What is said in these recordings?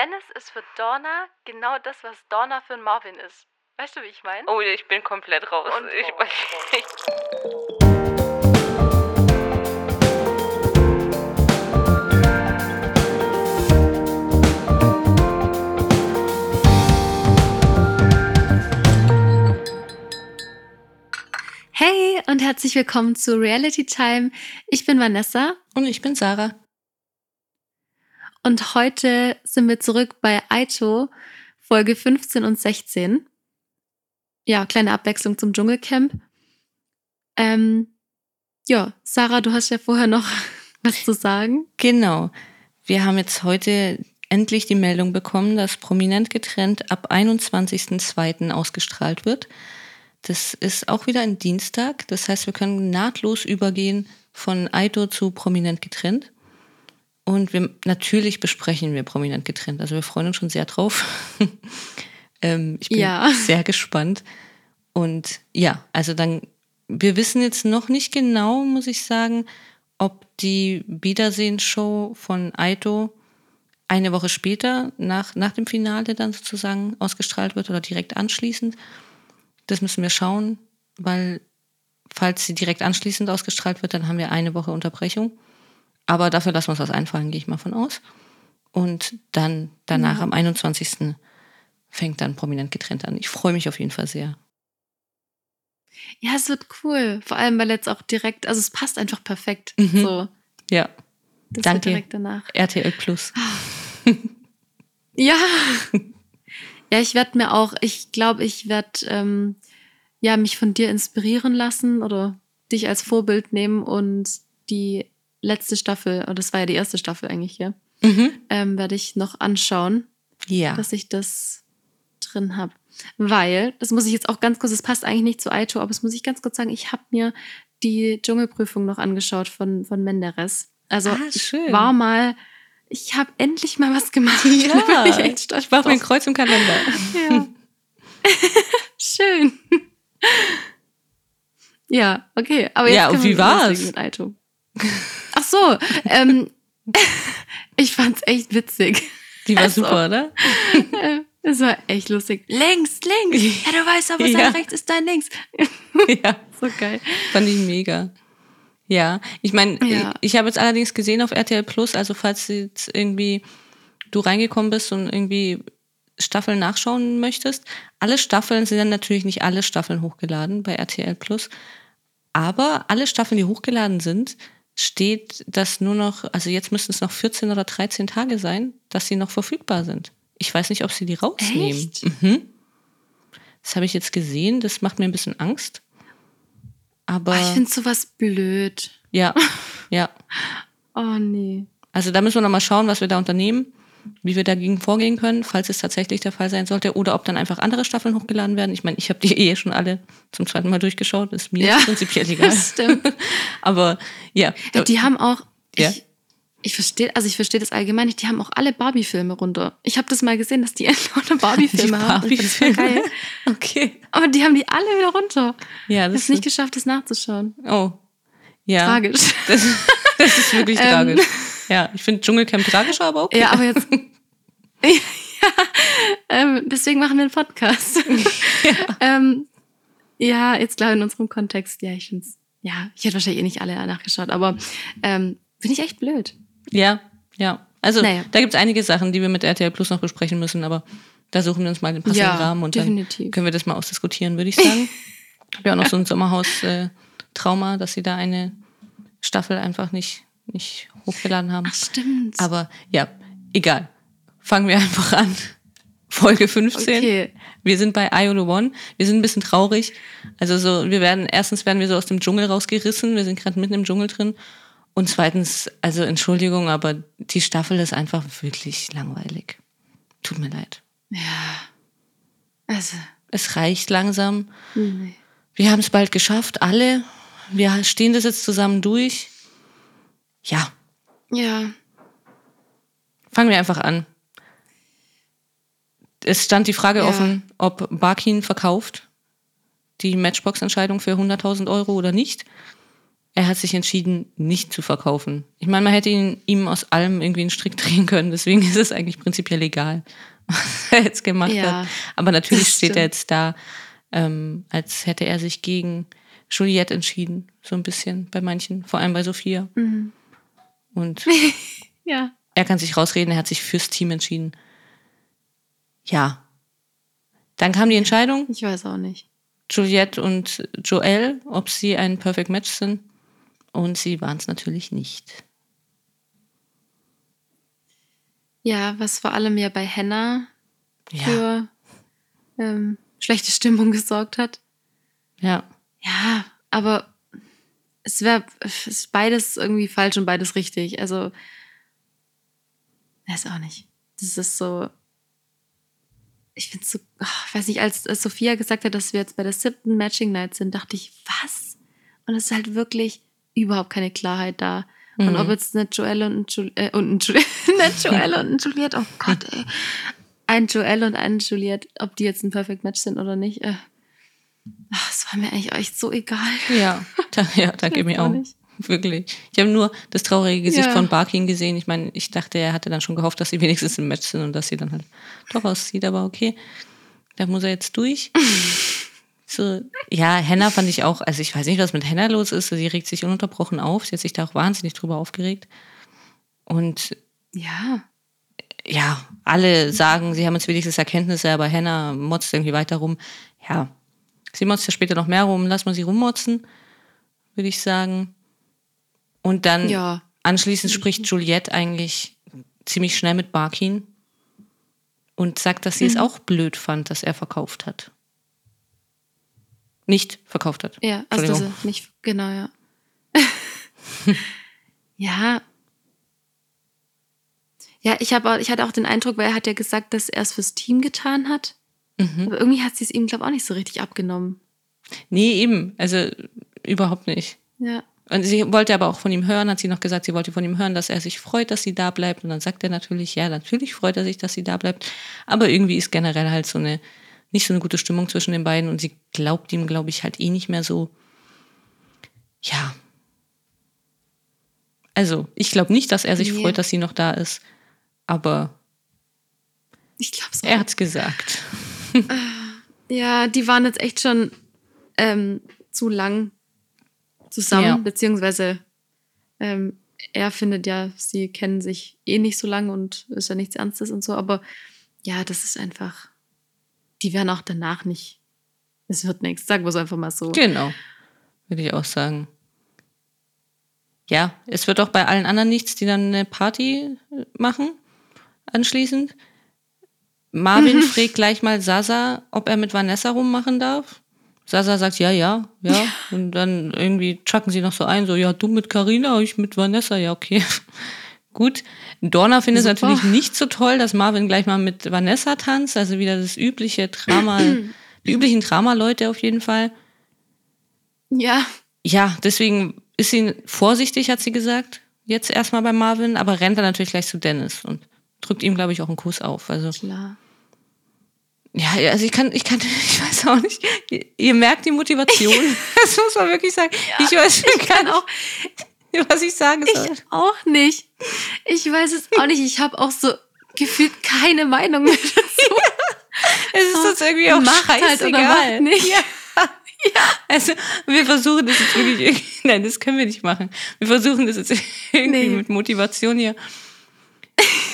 Dennis ist für Dorna genau das, was Dorna für Marvin ist. Weißt du, wie ich meine? Oh, ich bin komplett raus. Und ich, raus, ich, Hey und herzlich willkommen zu Reality Time. Ich bin Vanessa und ich bin Sarah. Und heute sind wir zurück bei Aito, Folge 15 und 16. Ja, kleine Abwechslung zum Dschungelcamp. Ähm, ja, Sarah, du hast ja vorher noch was zu sagen. Genau. Wir haben jetzt heute endlich die Meldung bekommen, dass Prominent getrennt ab 21.02. ausgestrahlt wird. Das ist auch wieder ein Dienstag. Das heißt, wir können nahtlos übergehen von Aito zu Prominent getrennt. Und wir, natürlich besprechen wir Prominent getrennt. Also wir freuen uns schon sehr drauf. ähm, ich bin Ja. sehr gespannt. Und ja, also dann, wir wissen jetzt noch nicht genau, muss ich sagen, ob die Wiedersehen-Show von Aito eine Woche später, nach, nach dem Finale dann sozusagen ausgestrahlt wird oder direkt anschließend. Das müssen wir schauen, weil falls sie direkt anschließend ausgestrahlt wird, dann haben wir eine Woche Unterbrechung. Aber dafür lassen wir uns was einfallen, gehe ich mal von aus. Und dann danach Ja. am 21. fängt dann prominent getrennt an. Ich freue mich auf jeden Fall sehr. Ja, es wird cool. Vor allem, weil jetzt auch direkt, also es passt einfach perfekt. Mhm. So, Ja, das Danke. direkt danach. RTL Plus. Ja. Ja, ich werde mir auch, ich glaube, ich werde ähm, ja mich von dir inspirieren lassen oder dich als Vorbild nehmen und die letzte Staffel, oder das war ja die erste Staffel eigentlich, ja, Mhm. ähm, werde ich noch anschauen, Ja. dass ich das drin habe. Weil, das muss ich jetzt auch ganz kurz, das passt eigentlich nicht zu Aito, aber das muss ich ganz kurz sagen, ich habe mir die Dschungelprüfung noch angeschaut von, von Menderes. Also Ah, ich war mal, ich habe endlich mal was gemacht. Ja, Da bin ich echt stolz Ich mache mir ein drauf. Kreuz im Kalender. Ja. Schön. Ja, okay. Aber jetzt Ja, und wie war's? mit Aito. Ach so, ähm, ich fand's echt witzig. Die war Also. super, oder? Es war echt lustig. Längs, links. Ja, du weißt aber, Ja. sein rechts ist dein links. ja. So geil. Fand ich mega. Ja, ich meine, Ja. ich, ich habe jetzt allerdings gesehen auf RTL Plus, also falls jetzt irgendwie du reingekommen bist und irgendwie Staffeln nachschauen möchtest, alle Staffeln sind dann natürlich nicht alle Staffeln hochgeladen bei RTL Plus, aber alle Staffeln, die hochgeladen sind, steht, dass nur noch, also jetzt müssten es noch 14 oder 13 Tage sein, dass sie noch verfügbar sind. Ich weiß nicht, ob sie die rausnehmen. Echt? Mhm. Das habe ich jetzt gesehen, das macht mir ein bisschen Angst. Aber Oh, ich finde sowas blöd. ja, ja. Oh nee. Also da müssen wir nochmal schauen, was wir da unternehmen, wie wir dagegen vorgehen können, falls es tatsächlich der Fall sein sollte, oder ob dann einfach andere Staffeln hochgeladen werden. Ich meine, ich habe die eh schon alle zum zweiten Mal durchgeschaut, ist mir Ja. prinzipiell egal. Stimmt. Aber ja, Ja, die haben auch. Ja. Ich, ich verstehe, also ich verstehe das allgemein nicht. Die haben auch alle Barbie-Filme runter. Ich habe das mal gesehen, dass die lauter Barbie-Filme haben. fand das geil. okay. Aber die haben die alle wieder runter. Ja, Ich habe das es nicht geschafft, das nachzuschauen. Oh. Ja. Tragisch. Das, das ist wirklich Ähm. tragisch. Ja, ich finde Dschungelcamp tragischer, aber okay. Ja, aber jetzt. ja, ähm, deswegen machen wir einen Podcast. ja. Ähm, ja, jetzt klar in unserem Kontext. Ja, ich finde es. Ja, ich hätte wahrscheinlich eh nicht alle nachgeschaut, aber ähm, finde ich echt blöd. Ja, ja. Also Naja. da gibt es einige Sachen, die wir mit RTL Plus noch besprechen müssen, aber da suchen wir uns mal den passenden Ja, Rahmen und definitiv. dann können wir das mal ausdiskutieren, würde ich sagen. ich habe ja auch noch so ein Sommerhaus-Trauma, dass sie da eine Staffel einfach nicht, nicht hochgeladen haben. Ach, stimmt. Aber ja, egal. Fangen wir einfach an. Folge 15. Okay. Wir sind bei Iolo One. Wir sind ein bisschen traurig. Also so, wir werden, erstens werden wir so aus dem Dschungel rausgerissen. Wir sind gerade mitten im Dschungel drin. Und zweitens, also Entschuldigung, aber die Staffel ist einfach wirklich langweilig. Tut mir leid. ja. Also, Es reicht langsam. nee. Wir haben es bald geschafft, alle. Wir stehen das jetzt zusammen durch. Ja, Ja. fangen wir einfach an. Es stand die Frage Ja. offen, ob Barkin verkauft die Matchbox-Entscheidung für 100.000 Euro oder nicht. er hat sich entschieden, nicht zu verkaufen. Ich meine, man hätte ihn, ihm aus allem irgendwie einen Strick drehen können, deswegen ist es eigentlich prinzipiell egal, was er jetzt gemacht Ja, hat. Aber natürlich steht er jetzt da, ähm, als hätte er sich gegen Juliette entschieden, so ein bisschen bei manchen, vor allem bei Sophia. Mhm. Und Ja. er kann sich rausreden, er hat sich fürs Team entschieden. Ja. Dann kam die Entscheidung, Ich weiß auch nicht. Juliette und Joel, ob sie ein Perfect Match sind. Und sie waren es natürlich nicht. Ja, was vor allem ja bei Hannah Ja, für ähm, schlechte Stimmung gesorgt hat. ja, Ja, aber es wäre es beides irgendwie falsch und beides richtig. Also, weiß auch nicht. Das ist so. Ich finde so, ich weiß nicht, als, als Sophia gesagt hat, dass wir jetzt bei der siebten Matching Night sind, dachte ich, was? Und es ist halt wirklich überhaupt keine Klarheit da. Und Mhm. ob jetzt eine Joelle und ein, Jul äh, und ein Jul eine Joelle und ein Juliette, oh Gott, ey. Ein Joelle und ein Juliette, ob die jetzt ein Perfect Match sind oder nicht. Äh. Es war mir eigentlich echt so egal. ja, da, ja, danke mir auch auch. nicht. Wirklich. Ich habe nur das traurige Gesicht Ja. von Barkin gesehen. Ich meine, ich dachte, er hatte dann schon gehofft, dass sie wenigstens im Match sind und dass sie dann halt doch aussieht, aber okay. Da muss er jetzt durch. So, ja, Hannah fand ich auch, also ich weiß nicht, was mit Hannah los ist. Sie regt sich ununterbrochen auf. Sie hat sich da auch wahnsinnig drüber aufgeregt. Und Ja. ja, alle sagen, sie haben jetzt wenigstens Erkenntnisse, aber Hannah motzt irgendwie weiter rum. Ja, sie motzt ja später noch mehr rum. Lass mal sie rummotzen, würde ich sagen. Und dann Ja. anschließend spricht Juliette eigentlich ziemlich schnell mit Barkin und sagt, dass sie Mhm. es auch blöd fand, dass er verkauft hat. Nicht verkauft hat. Ja, also dass er nicht, genau, ja. ja. Ja, ich, hab, auch- ich hatte auch den Eindruck, weil er hat ja gesagt, dass er es fürs Team getan hat. Mhm. Aber irgendwie hat sie es ihm, glaube ich, auch nicht so richtig abgenommen. Nee, eben. Also überhaupt nicht. Ja. Und sie wollte aber auch von ihm hören, hat sie noch gesagt, sie wollte von ihm hören, dass er sich freut, dass sie da bleibt. Und dann sagt er natürlich, ja, natürlich freut er sich, dass sie da bleibt. Aber irgendwie ist generell halt so eine, nicht so eine gute Stimmung zwischen den beiden und sie glaubt ihm, glaube ich, halt eh nicht mehr so. Ja. Also, ich glaube nicht, dass er sich Nee. freut, dass sie noch da ist. Aber Ich glaube es er hat's gesagt. Ja, die waren jetzt echt schon ähm, zu lang zusammen, Ja. beziehungsweise ähm, er findet ja, sie kennen sich eh nicht so lange und ist ja nichts Ernstes und so, aber ja, das ist einfach, die werden auch danach nicht, es wird nichts, sagen wir es einfach mal so. Genau. Würde ich auch sagen. Ja, es wird auch bei allen anderen nichts, die dann eine Party äh, machen, anschließend. Marvin fragt gleich mal Sasa, ob er mit Vanessa rummachen darf. Sasa sagt ja, ja, ja. Und dann irgendwie chucken sie noch so ein, so, ja, du mit Carina, ich mit Vanessa, ja, okay. Gut. Dorna findet es natürlich nicht so toll, dass Marvin gleich mal mit Vanessa tanzt. Also wieder das übliche Drama, die üblichen Drama-Leute auf jeden Fall. Ja, Ja, deswegen ist sie vorsichtig, hat sie gesagt. Jetzt erstmal bei Marvin, aber rennt dann natürlich gleich zu Dennis und drückt ihm, glaube ich, auch einen Kuss auf. Also, klar. ja, also ich kann, ich kann, ich weiß auch nicht. Ihr, ihr merkt die Motivation. Das muss man wirklich sagen. ich weiß gar Kann auch, was ich sagen soll. ich auch nicht. Ich weiß es auch nicht. Ich habe auch so gefühlt keine Meinung mehr dazu. es ist uns irgendwie auch Macht halt oder scheißegal. macht nicht. Also, wir versuchen das jetzt wirklich irgendwie, nein, das können wir nicht machen. Wir versuchen das jetzt irgendwie Nee. mit Motivation hier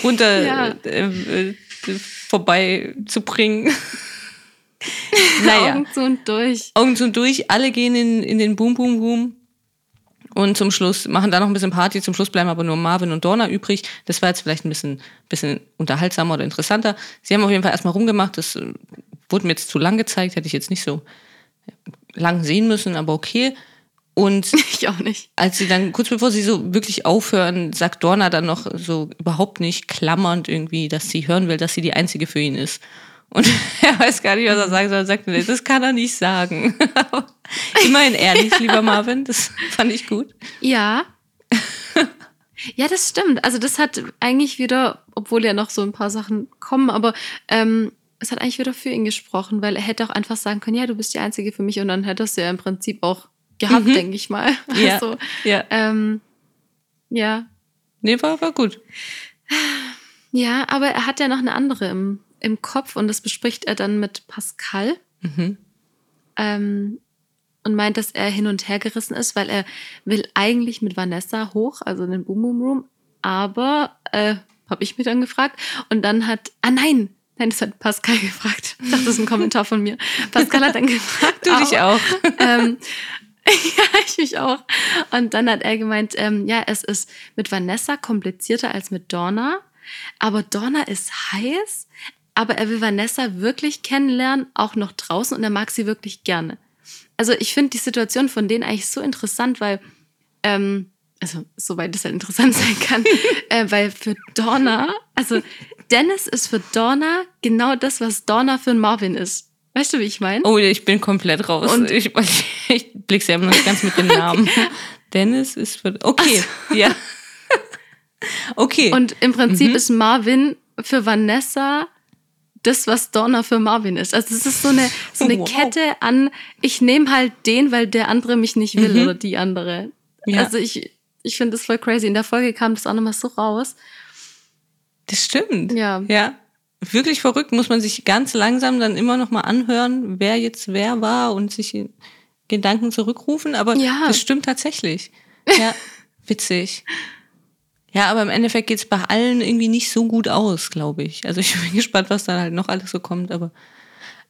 runter Ja. äh, äh, vorbei zu bringen. naja, Augen zu und durch. Augen zu und durch, alle gehen in, in den Boom, Boom, Boom. Und zum Schluss machen da noch ein bisschen Party. Zum Schluss bleiben aber nur Marvin und Dorna übrig. Das war jetzt vielleicht ein bisschen, bisschen unterhaltsamer oder interessanter. Sie haben auf jeden Fall erstmal rumgemacht. Das äh, wurde mir jetzt zu lang gezeigt. Hätte ich jetzt nicht so lang sehen müssen, aber okay. Und Ich auch nicht. als sie dann, kurz bevor sie so wirklich aufhören, sagt Dorna dann noch so überhaupt nicht klammernd irgendwie, dass sie hören will, dass sie die Einzige für ihn ist. Und er weiß gar nicht, was er sagen soll. Er sagt, nee, das kann er nicht sagen. Immerhin ehrlich, lieber Marvin, das fand ich gut. Ja. ja, das stimmt. Also das hat eigentlich wieder, obwohl ja noch so ein paar Sachen kommen, aber ähm, es hat eigentlich wieder für ihn gesprochen, weil er hätte auch einfach sagen können, ja, du bist die Einzige für mich und dann hättest du ja im Prinzip auch gehabt, Mhm. denke ich mal. Ja. Also, Ja. ähm, ja. Nee, war, war gut. Ja, aber er hat ja noch eine andere im, im Kopf und das bespricht er dann mit Pascal. Mhm. Ähm, und meint, dass er hin und her gerissen ist, weil er will eigentlich mit Vanessa hoch, also in den Boom Boom Room, aber äh, habe ich mir dann gefragt und dann hat, ah nein, nein, das hat Pascal gefragt. Das ist ein Kommentar von mir. Pascal hat dann gefragt. Du dich auch. ähm, ja, ich mich auch. Und dann hat er gemeint, ähm, ja, es ist mit Vanessa komplizierter als mit Donna, aber Donna ist heiß, aber er will Vanessa wirklich kennenlernen, auch noch draußen und er mag sie wirklich gerne. Also ich finde die Situation von denen eigentlich so interessant, weil, ähm, also soweit es halt interessant sein kann, äh, weil für Donna, also Dennis ist für Donna genau das, was Donna für Marvin ist. Weißt du, wie ich meine? Oh, ich bin komplett raus. Und- ich, ich blick's ja immer noch nicht ganz mit dem Namen. Dennis ist für. Okay, ja. Okay. Und im Prinzip Mhm. ist Marvin für Vanessa das, was Donna für Marvin ist. Also es ist so eine, so eine Wow. Kette an, ich nehme halt den, weil der andere mich nicht will Mhm. oder die andere. Ja. Also ich, ich finde das voll crazy. In der Folge kam das auch nochmal so raus. das stimmt. Ja. Ja. Wirklich verrückt, muss man sich ganz langsam dann immer noch mal anhören, wer jetzt wer war und sich Gedanken zurückrufen. Aber Ja. das stimmt tatsächlich. Ja, witzig. Ja, aber im Endeffekt geht's bei allen irgendwie nicht so gut aus, glaube ich. Also ich bin gespannt, was dann halt noch alles so kommt, aber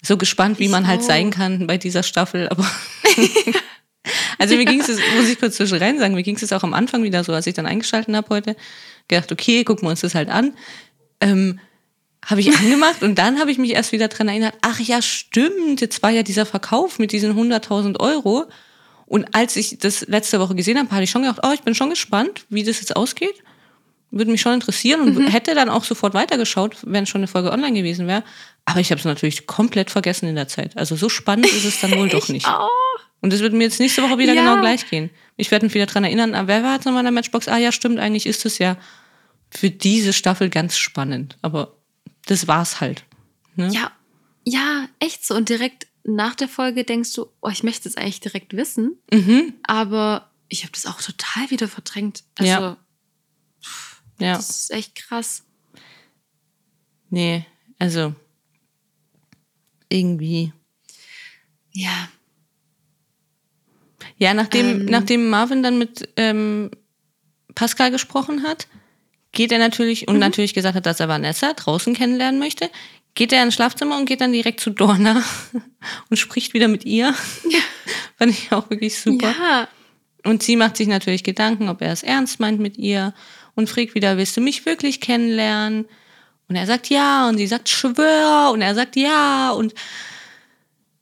so gespannt, wie Ich man halt auch. sein kann bei dieser Staffel. Aber also mir ging es, muss ich kurz zwischen rein sagen, mir ging es auch am Anfang wieder so, als ich dann eingeschalten habe heute, gedacht, okay, gucken wir uns das halt an. Ähm, habe ich angemacht und dann habe ich mich erst wieder dran erinnert, ach ja, stimmt, jetzt war ja dieser Verkauf mit diesen 100.000 Euro. Und als ich das letzte Woche gesehen habe, hatte ich schon gedacht, oh, ich bin schon gespannt, wie das jetzt ausgeht. Würde mich schon interessieren und hätte dann auch sofort weitergeschaut, wenn schon eine Folge online gewesen wäre. Aber ich habe es natürlich komplett vergessen in der Zeit. Also so spannend ist es dann wohl doch nicht. Oh, Und es wird mir jetzt nächste Woche wieder Ja. genau gleich gehen. Ich werde mich wieder dran erinnern, ah, wer war jetzt nochmal in der Matchbox? Ah ja, stimmt, eigentlich ist es ja für diese Staffel ganz spannend. Aber das war's halt. Ne? ja, ja, echt so. Und direkt nach der Folge denkst du, oh, ich möchte es eigentlich direkt wissen. Mhm. Aber ich habe das auch total wieder verdrängt. Also, Ja. Ja. das ist echt krass. Nee, also irgendwie. Ja. Ja, nachdem, Ähm. nachdem Marvin dann mit ähm, Pascal gesprochen hat, geht er natürlich und natürlich gesagt hat, dass er Vanessa draußen kennenlernen möchte, geht er ins Schlafzimmer und geht dann direkt zu Dorna und spricht wieder mit ihr. Fand ich auch wirklich super. Ja. Und sie macht sich natürlich Gedanken, ob er es ernst meint mit ihr und fragt wieder, willst du mich wirklich kennenlernen? Und er sagt ja und sie sagt schwör und er sagt ja und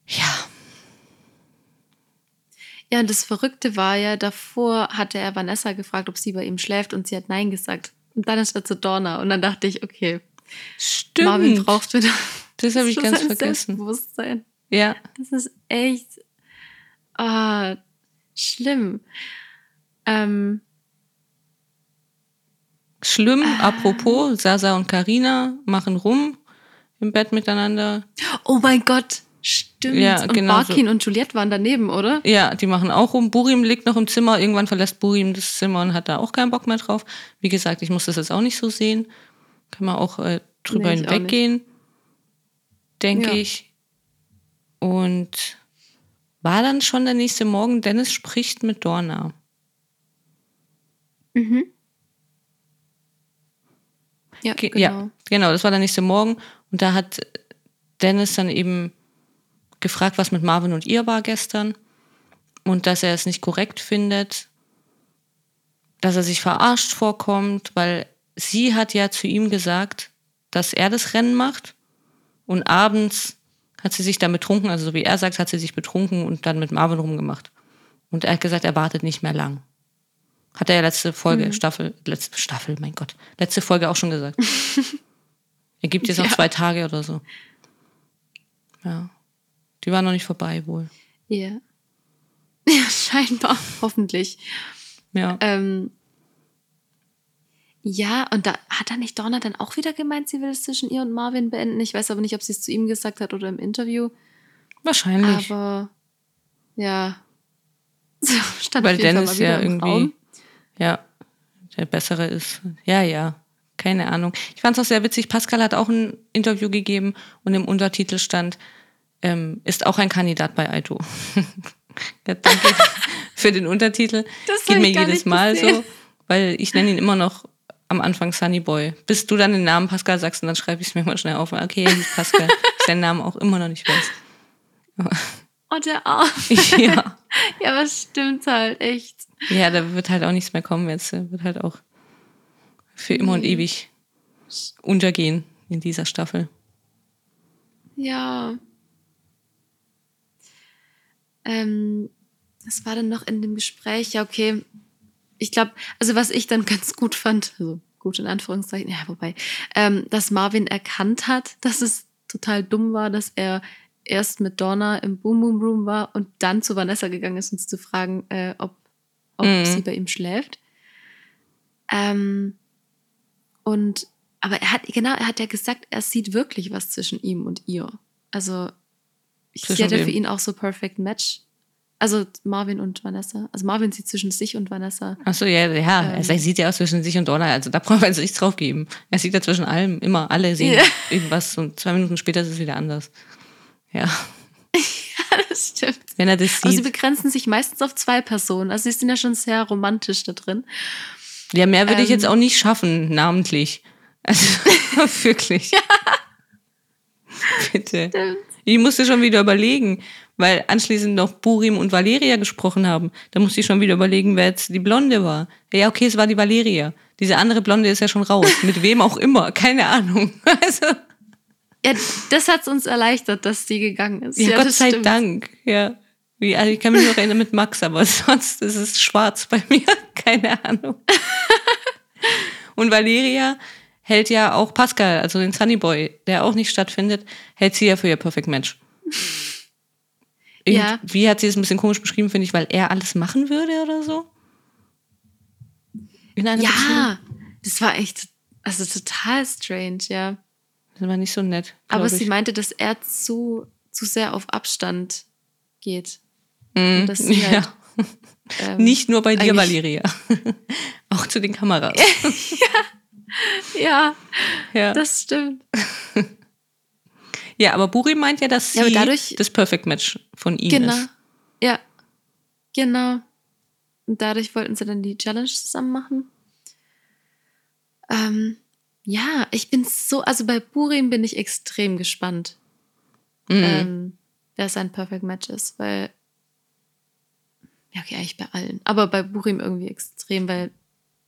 ja, Ja, und das Verrückte war ja, davor hatte er Vanessa gefragt, ob sie bei ihm schläft und sie hat Nein gesagt. Und dann ist er zu Donna und dann dachte ich, okay, stimmt. Marvin braucht wieder das habe ich ganz vergessen. Selbstbewusstsein. Ja, Das ist echt ah, schlimm. Ähm, schlimm. Ah. Apropos, Sasa und Karina machen rum im Bett miteinander. oh mein Gott, stimmt. Ja, und genau so. Barkin und Juliette waren daneben, oder? Ja, die machen auch rum. Burim liegt noch im Zimmer. Irgendwann verlässt Burim das Zimmer und hat da auch keinen Bock mehr drauf. Wie gesagt, ich muss das jetzt auch nicht so sehen. Kann man auch äh, drüber Nee, hinweggehen, denke Ja. ich. Und war dann schon der nächste Morgen, Dennis spricht mit Dorna. Mhm. Ja, Ge- genau. Ja, genau, das war der nächste Morgen. Und da hat Dennis dann eben gefragt, was mit Marvin und ihr war gestern. Und dass er es nicht korrekt findet, dass er sich verarscht vorkommt, weil sie hat ja zu ihm gesagt, dass er das Rennen macht. Und abends hat sie sich dann betrunken, also so wie er sagt, hat sie sich betrunken und dann mit Marvin rumgemacht. Und er hat gesagt, er wartet nicht mehr lang. Hat er ja letzte Folge, Staffel, letzte Staffel, mein Gott, letzte Folge auch schon gesagt. er gibt jetzt noch Ja. zwei Tage oder so. Ja. Die war noch nicht vorbei wohl. Ja. Ja, scheinbar, hoffentlich. Ja. Ähm, ja, und da hat da nicht Donna dann auch wieder gemeint, sie will es zwischen ihr und Marvin beenden. Ich weiß aber nicht, ob sie es zu ihm gesagt hat oder im Interview. Wahrscheinlich. Aber ja. So, stand Weil Dennis ja irgendwie, Raum. ja, der Bessere ist. Ja, ja, keine Ahnung. Ich fand es auch sehr witzig. Pascal hat auch ein Interview gegeben und im Untertitel stand, ähm, ist auch ein Kandidat bei Aito. ja, danke für den Untertitel. Das Geht mir jedes Mal gesehen. so, weil ich nenne ihn immer noch am Anfang Sunny Boy. Bis du dann den Namen Pascal sagst und dann schreibe ich es mir mal schnell auf. Okay, Pascal. ich seinen Namen auch immer noch nicht weiß. Oh, der Arm. ja. Ja, aber es stimmt halt, echt. Ja, da wird halt auch nichts mehr kommen jetzt. Er wird halt auch für immer und ewig untergehen in dieser Staffel. Ja. Ähm, was war denn noch in dem Gespräch? Ja, okay. Ich glaube, also was ich dann ganz gut fand, also gut in Anführungszeichen, ja, wobei, ähm, dass Marvin erkannt hat, dass es total dumm war, dass er erst mit Donna im Boom Boom Room war und dann zu Vanessa gegangen ist, um sie zu fragen, äh, ob, ob Mhm. sie bei ihm schläft. Ähm, und aber er hat, genau, er hat ja gesagt, er sieht wirklich was zwischen ihm und ihr. Also, ich sie hat ja wem? für ihn auch so Perfect Match. Also Marvin und Vanessa. Also Marvin sieht zwischen sich und Vanessa. Achso, ja, ja. Ähm. Er sieht ja aus zwischen sich und Donna. Also da brauchen wir jetzt nichts drauf geben. Er sieht ja zwischen allem immer. Alle sehen Ja. irgendwas und zwei Minuten später ist es wieder anders. Ja. das stimmt. Wenn er das Aber sie sieht. begrenzen sich meistens auf zwei Personen. Also sie sind ja schon sehr romantisch da drin. Ja, mehr würde ich ähm, jetzt auch nicht schaffen, namentlich. Also wirklich. Bitte. Stimmt. Ich musste schon wieder überlegen, weil anschließend noch Burim und Valeria gesprochen haben. Da musste ich schon wieder überlegen, wer jetzt die Blonde war. Ja, okay, es war die Valeria. Diese andere Blonde ist ja schon raus. Mit wem auch immer. Keine Ahnung. Also, Ja, das hat es uns erleichtert, dass die gegangen ist. ja, Gott das sei stimmt. Dank. Ja. Wie, also ich kann mich noch erinnern mit Max, aber sonst ist es schwarz bei mir. Keine Ahnung. Und Valeria hält ja auch Pascal, also den Sunny Boy, der auch nicht stattfindet, hält sie ja für ihr Perfect Match. Ja. Wie hat sie es ein bisschen komisch beschrieben, finde ich, weil er alles machen würde oder so? In einer Beziehung? Ja, das war echt, also total strange, ja. Das war nicht so nett. Aber sie ich. meinte, dass er zu, zu sehr auf Abstand geht. Mhm. dass sie ja. halt, Ähm, Nicht nur bei dir, Valeria. auch zu den Kameras. Ja, Ja. das stimmt. Ja, aber Buri meint ja, dass sie Ja, aber dadurch- das Perfect Match von ihm Genau. ist. Ja, genau. Und dadurch wollten sie dann die Challenge zusammen machen. Ähm, ja, ich bin so, also bei Burim bin ich extrem gespannt, Mhm. ähm, wer sein Perfect Match ist, weil, ja, okay, eigentlich bei allen, aber bei Burim irgendwie extrem, weil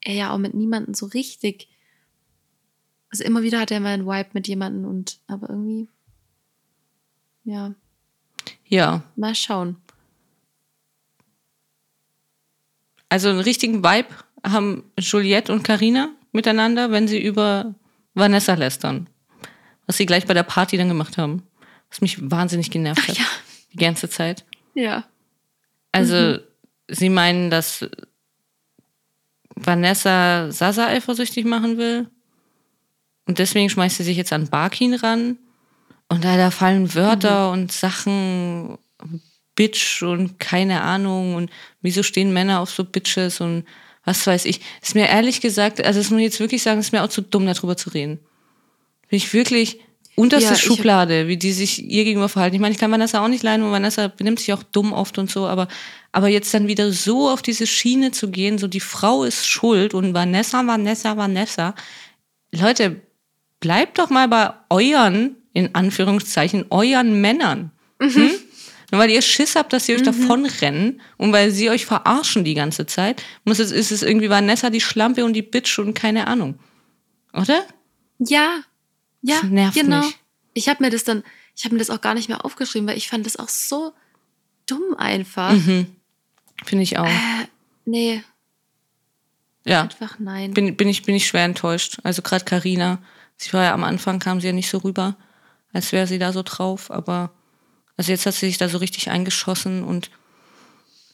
er ja auch mit niemandem so richtig, also immer wieder hat er mal einen Vibe mit jemandem und, aber irgendwie, ja, Ja, mal schauen. also einen richtigen Vibe haben Juliette und Karina miteinander, wenn sie über Vanessa lästern. Was sie gleich bei der Party dann gemacht haben. Was mich wahnsinnig genervt Ach hat. ja. Die ganze Zeit. Ja. Also, sie meinen, dass Vanessa Sasa eifersüchtig machen will. Und deswegen schmeißt sie sich jetzt an Barkin ran. Und da, da fallen Wörter und Sachen, Bitch und keine Ahnung. Und wieso stehen Männer auf so Bitches und was weiß ich. Ist mir ehrlich gesagt, also das muss ich jetzt wirklich sagen, ist mir auch zu dumm, darüber zu reden. Bin ich wirklich unterste Ja, Schublade, wie die sich ihr gegenüber verhalten. Ich meine, ich kann Vanessa auch nicht leiden und Vanessa benimmt sich auch dumm oft und so, aber, aber jetzt dann wieder so auf diese Schiene zu gehen, so die Frau ist schuld und Vanessa, Vanessa, Vanessa. Leute, bleibt doch mal bei euren, in Anführungszeichen, euren Männern. Hm? Nur weil ihr Schiss habt, dass sie euch davonrennen und weil sie euch verarschen die ganze Zeit, muss es, ist es irgendwie Vanessa die Schlampe und die Bitch und keine Ahnung. Oder? Ja, ja, Das nervt genau. mich. Ich habe mir das dann, ich habe mir das auch gar nicht mehr aufgeschrieben, weil ich fand das auch so dumm einfach. Mhm. Finde ich auch. Äh, nee, Ja, einfach nein. bin, bin, ich, bin ich schwer enttäuscht. Also gerade Karina, sie war ja am Anfang, kam sie ja nicht so rüber, als wäre sie da so drauf, aber also jetzt hat sie sich da so richtig eingeschossen und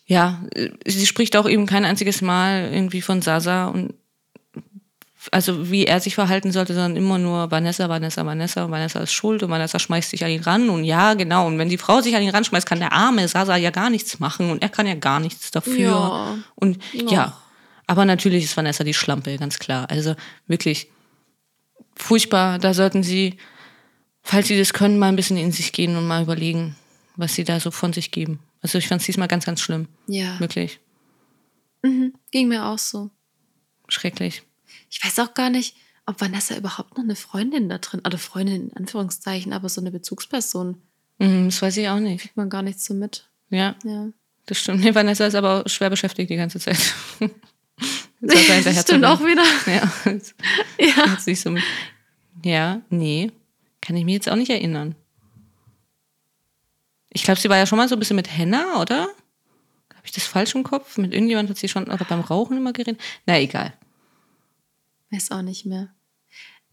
ja, sie spricht auch eben kein einziges Mal irgendwie von Sasa und also wie er sich verhalten sollte, sondern immer nur Vanessa, Vanessa, Vanessa, Vanessa ist schuld und Vanessa schmeißt sich an ihn ran und ja, genau. Und wenn die Frau sich an ihn ranschmeißt, kann der arme Sasa ja gar nichts machen und er kann ja gar nichts dafür. Ja. Und Noch. ja, aber natürlich ist Vanessa die Schlampe, ganz klar. Also wirklich furchtbar. Da sollten sie, falls sie das können, mal ein bisschen in sich gehen und mal überlegen, was sie da so von sich geben. Also ich fand es diesmal ganz, ganz schlimm. Ja. Wirklich Mhm. Ging mir auch so. schrecklich. Ich weiß auch gar nicht, ob Vanessa überhaupt noch eine Freundin da drin, oder Freundin in Anführungszeichen, aber so eine Bezugsperson, Mhm, das weiß ich auch nicht. kriegt man gar nicht so mit. Ja, Ja. das stimmt. Nee, Vanessa ist aber auch schwer beschäftigt die ganze Zeit. Das stimmt auch wieder. Ja, Ja. nicht so mit. Ja, nee. Kann ich mir jetzt auch nicht erinnern. Ich glaube, sie war ja schon mal so ein bisschen mit Henna, oder? Habe ich das falsch im Kopf? Mit irgendjemand hat sie schon oder beim Rauchen immer geredet? Na, egal. Weiß auch nicht mehr.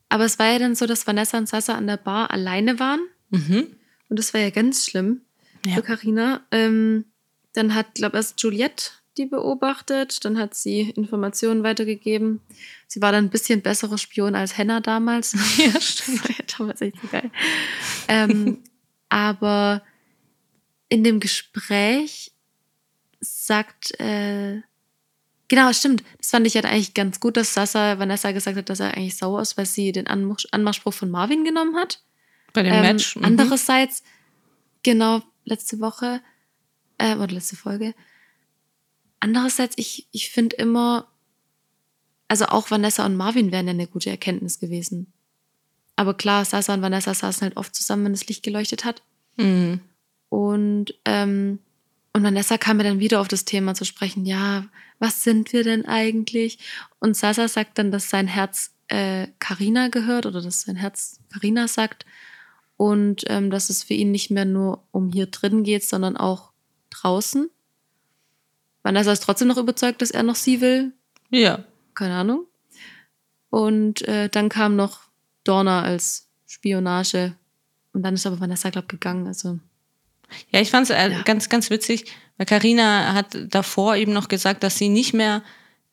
Aber es war ja dann so, dass Vanessa und Sasa an der Bar alleine waren. Mhm. Und das war ja ganz schlimm Ja. für Carina. Ähm, dann hat, glaube ich, erst Juliette die beobachtet. Dann hat sie Informationen weitergegeben. Sie war dann ein bisschen besserer Spion als Henna damals. Ja, stimmt. Das war ja damals echt so geil. ähm, aber in dem Gespräch sagt, äh, genau, stimmt, das fand ich halt eigentlich ganz gut, dass Sasa Vanessa gesagt hat, dass er eigentlich sauer ist, weil sie den Anmach Anmachspruch von Marvin genommen hat. Bei dem Ähm, Match. mhm. Andererseits, genau, letzte Woche, äh, oder letzte Folge. Andererseits, ich, ich finde immer, also auch Vanessa und Marvin wären ja eine gute Erkenntnis gewesen. Aber klar, Sasa und Vanessa saßen halt oft zusammen, wenn das Licht geleuchtet hat. Mhm. Und, ähm, und Vanessa kam mir dann wieder auf das Thema zu sprechen, ja, was sind wir denn eigentlich? Und Sasa sagt dann, dass sein Herz äh, Carina gehört oder dass sein Herz Carina sagt und ähm, dass es für ihn nicht mehr nur um hier drin geht, sondern auch draußen. Vanessa ist trotzdem noch überzeugt, dass er noch sie will. Ja. Keine Ahnung. Und äh, dann kam noch Dorna als Spionage. Und dann ist aber Vanessa, glaube ich, gegangen. Also, Ja, ich fand es äh, Ja. ganz, ganz witzig, weil Karina hat davor eben noch gesagt, dass sie nicht mehr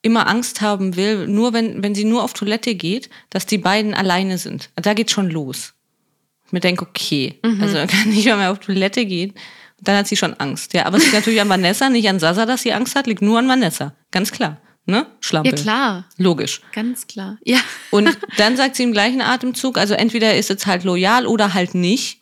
immer Angst haben will, nur wenn, wenn sie nur auf Toilette geht, dass die beiden alleine sind. Da geht schon los. Ich mir denke, okay, also er kann nicht mehr, mehr auf Toilette gehen. Dann hat sie schon Angst. Ja, aber es liegt natürlich an Vanessa, nicht an Sasa, dass sie Angst hat, liegt nur an Vanessa. Ganz klar. Ne? Schlampe. ja, klar. Logisch. Ganz klar. Ja. Und dann sagt sie im gleichen Atemzug, also entweder ist jetzt halt loyal oder halt nicht.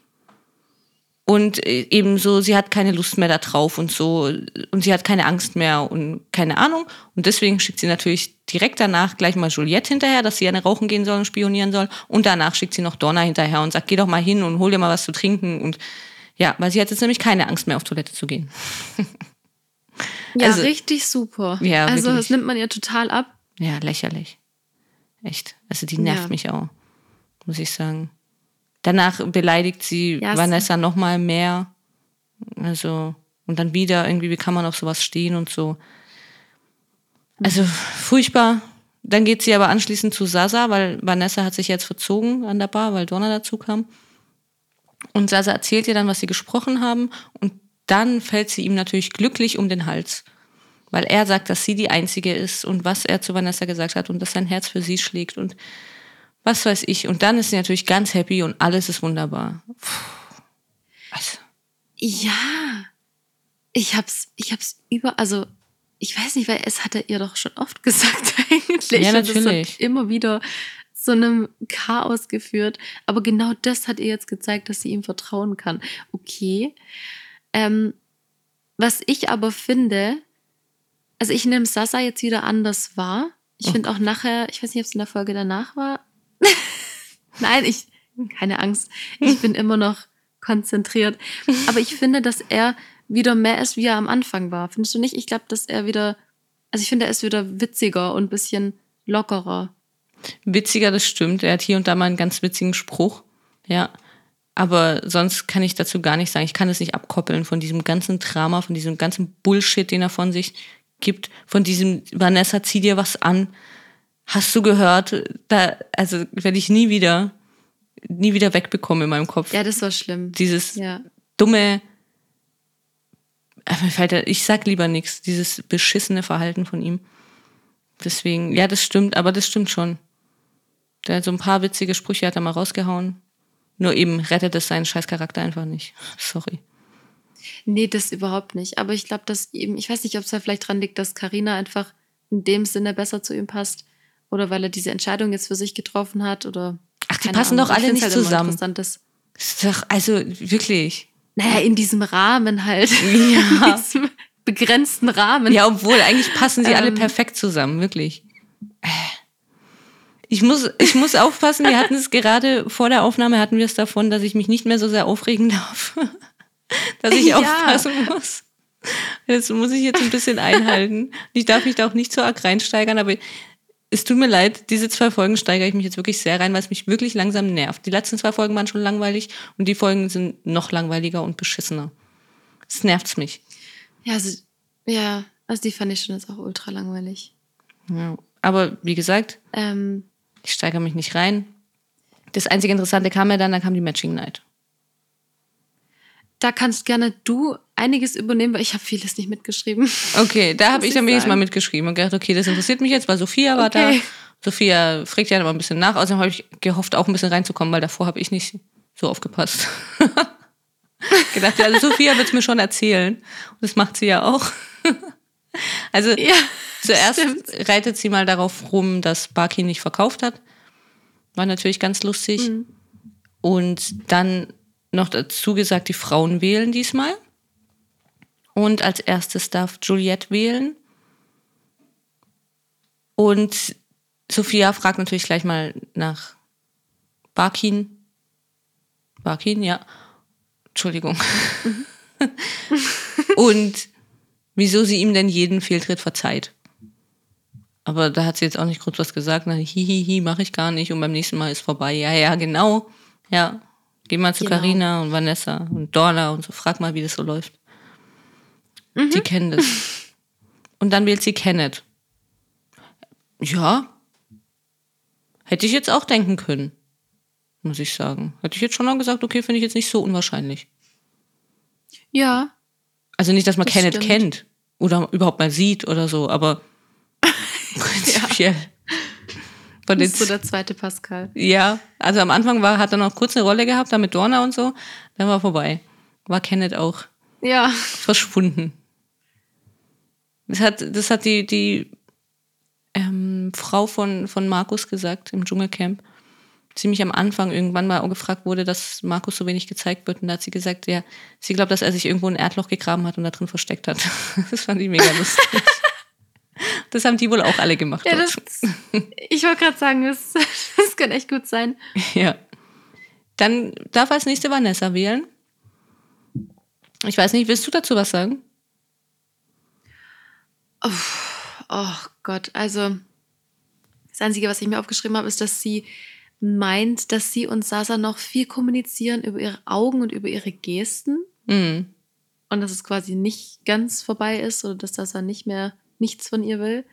Und äh, eben so, sie hat keine Lust mehr da drauf und so. Und sie hat keine Angst mehr und keine Ahnung. Und deswegen schickt sie natürlich direkt danach gleich mal Juliette hinterher, dass sie eine rauchen gehen soll und spionieren soll. Und danach schickt sie noch Donna hinterher und sagt, geh doch mal hin und hol dir mal was zu trinken. Und ja, weil sie hat jetzt nämlich keine Angst mehr auf Toilette zu gehen. Ja, Also- richtig super. Ja, also wirklich. das nimmt man ihr total ab. Ja, lächerlich. Echt. Also die nervt Ja. mich auch, muss ich sagen. Danach beleidigt sie Ja, es- Vanessa noch mal mehr. Also, und dann wieder irgendwie, wie kann man auf sowas stehen und so. Also, furchtbar. Dann geht sie aber anschließend zu Sasa, weil Vanessa hat sich jetzt verzogen an der Bar, weil Donna dazu kam. Und Sasa erzählt ihr dann, was sie gesprochen haben. Und dann fällt sie ihm natürlich glücklich um den Hals. Weil er sagt, dass sie die Einzige ist und was er zu Vanessa gesagt hat und dass sein Herz für sie schlägt und was weiß ich. Und dann ist sie natürlich ganz happy und alles ist wunderbar. Puh. Also, Ja. Ich hab's, ich hab's über, also ich weiß nicht, weil es hat er ihr doch schon oft gesagt eigentlich. Ja, Und das natürlich. hat immer wieder zu einem Chaos geführt. Aber genau das hat ihr jetzt gezeigt, dass sie ihm vertrauen kann. Okay. Ähm, was ich aber finde, also ich nehme Sasa jetzt wieder anders wahr. Ich finde auch nachher, ich weiß nicht, ob es in der Folge danach war. Nein, ich, keine Angst. Ich bin immer noch konzentriert. Aber ich finde, dass er wieder mehr ist, wie er am Anfang war. Findest du nicht? Ich glaube, dass er wieder, also ich finde, er ist wieder witziger und ein bisschen lockerer. Witziger, das stimmt. Er hat hier und da mal einen ganz witzigen Spruch. Ja. Aber sonst kann ich dazu gar nicht sagen. Ich kann es nicht abkoppeln von diesem ganzen Drama, von diesem ganzen Bullshit, den er von sich gibt, von diesem Vanessa, zieh dir was an. Hast du gehört? Da, also werde ich nie wieder, nie wieder wegbekommen in meinem Kopf. Ja, das war schlimm. Dieses Ja. dumme, äh, ich sag lieber nichts, dieses beschissene Verhalten von ihm. Deswegen, ja, das stimmt, aber das stimmt schon. Der hat so ein paar witzige Sprüche hat er mal rausgehauen. Nur eben rettet es seinen scheiß Charakter einfach nicht. Sorry. Nee, das überhaupt nicht. Aber ich glaube, dass eben, ich weiß nicht, ob es da vielleicht dran liegt, dass Karina einfach in dem Sinne besser zu ihm passt. Oder weil er diese Entscheidung jetzt für sich getroffen hat. Oder Ach, die passen Ahnung. doch alle nicht halt zusammen. dass- Ist doch, also wirklich. Naja, in diesem Rahmen halt. Ja. In diesem begrenzten Rahmen. Ja, obwohl eigentlich passen sie alle Ähm. perfekt zusammen, wirklich. Äh. Ich muss, ich muss aufpassen, wir hatten es gerade vor der Aufnahme, hatten wir es davon, dass ich mich nicht mehr so sehr aufregen darf. dass ich Ja. aufpassen muss. Das muss ich jetzt ein bisschen einhalten. Ich darf mich da auch nicht so arg reinsteigern, aber es tut mir leid, diese zwei Folgen steigere ich mich jetzt wirklich sehr rein, weil es mich wirklich langsam nervt. Die letzten zwei Folgen waren schon langweilig und die Folgen sind noch langweiliger und beschissener. Es nervt mich. Ja, also, ja, also die fand ich schon jetzt auch ultra langweilig. Ja. Aber wie gesagt, Ähm, Ich steigere mich nicht rein. Das einzige Interessante kam ja dann, dann kam die Matching Night. da kannst gerne du einiges übernehmen, weil ich habe vieles nicht mitgeschrieben. Okay, da habe ich dann wenigstens mal mitgeschrieben und gedacht, okay, das interessiert mich jetzt, weil Sophia war Okay. da. Sophia fragt ja immer ein bisschen nach. Außerdem habe ich gehofft, auch ein bisschen reinzukommen, weil davor habe ich nicht so aufgepasst. gedacht, also Sophia wird es mir schon erzählen. Und das macht sie ja auch. Also Ja, zuerst stimmt. reitet sie mal darauf rum, dass Barky nicht verkauft hat. War natürlich ganz lustig. Mhm. Und dann noch dazu gesagt, die Frauen wählen diesmal. Und als erstes darf Juliette wählen. Und Sophia fragt natürlich gleich mal nach Barkin. Barkin, ja. Entschuldigung. Und wieso sie ihm denn jeden Fehltritt verzeiht. Aber da hat sie jetzt auch nicht kurz was gesagt. Na, hihihi, mache ich gar nicht. Und beim nächsten Mal ist vorbei. Ja, ja, genau. Ja, geh mal zu Genau. Karina und Vanessa und Dorna und so. Frag mal, wie das so läuft. Die kennen das. Und dann wählt sie Kenneth. Ja. Hätte ich jetzt auch denken können. Muss ich sagen. Hätte ich jetzt schon mal gesagt, okay, finde ich jetzt nicht so unwahrscheinlich. Ja, Also nicht, dass man Das Kenneth stimmt. kennt oder überhaupt mal sieht oder so, aber prinzipiell. Von den bist du der zweite Pascal. ja, also am Anfang war, hat er noch kurz eine Rolle gehabt, da mit Dorna und so. Dann war vorbei. War Kenneth auch Ja, verschwunden. Das hat, das hat die, die ähm, Frau von, von Markus gesagt im Dschungelcamp. Ziemlich am Anfang irgendwann mal gefragt wurde, dass Markus so wenig gezeigt wird. Und da hat sie gesagt, ja, sie glaubt, dass er sich irgendwo ein Erdloch gegraben hat und da drin versteckt hat. Das fand ich mega lustig. Das haben die wohl auch alle gemacht. ja das, ich wollte gerade sagen, das, das kann echt gut sein. Ja. Dann darf als nächste Vanessa wählen. Ich weiß nicht, willst du dazu was sagen? Oh Gott, also das Einzige, was ich mir aufgeschrieben habe, ist, dass sie meint, dass sie und Sasa noch viel kommunizieren über ihre Augen und über ihre Gesten Mhm. und dass es quasi nicht ganz vorbei ist oder dass Sasa nicht mehr nichts von ihr will.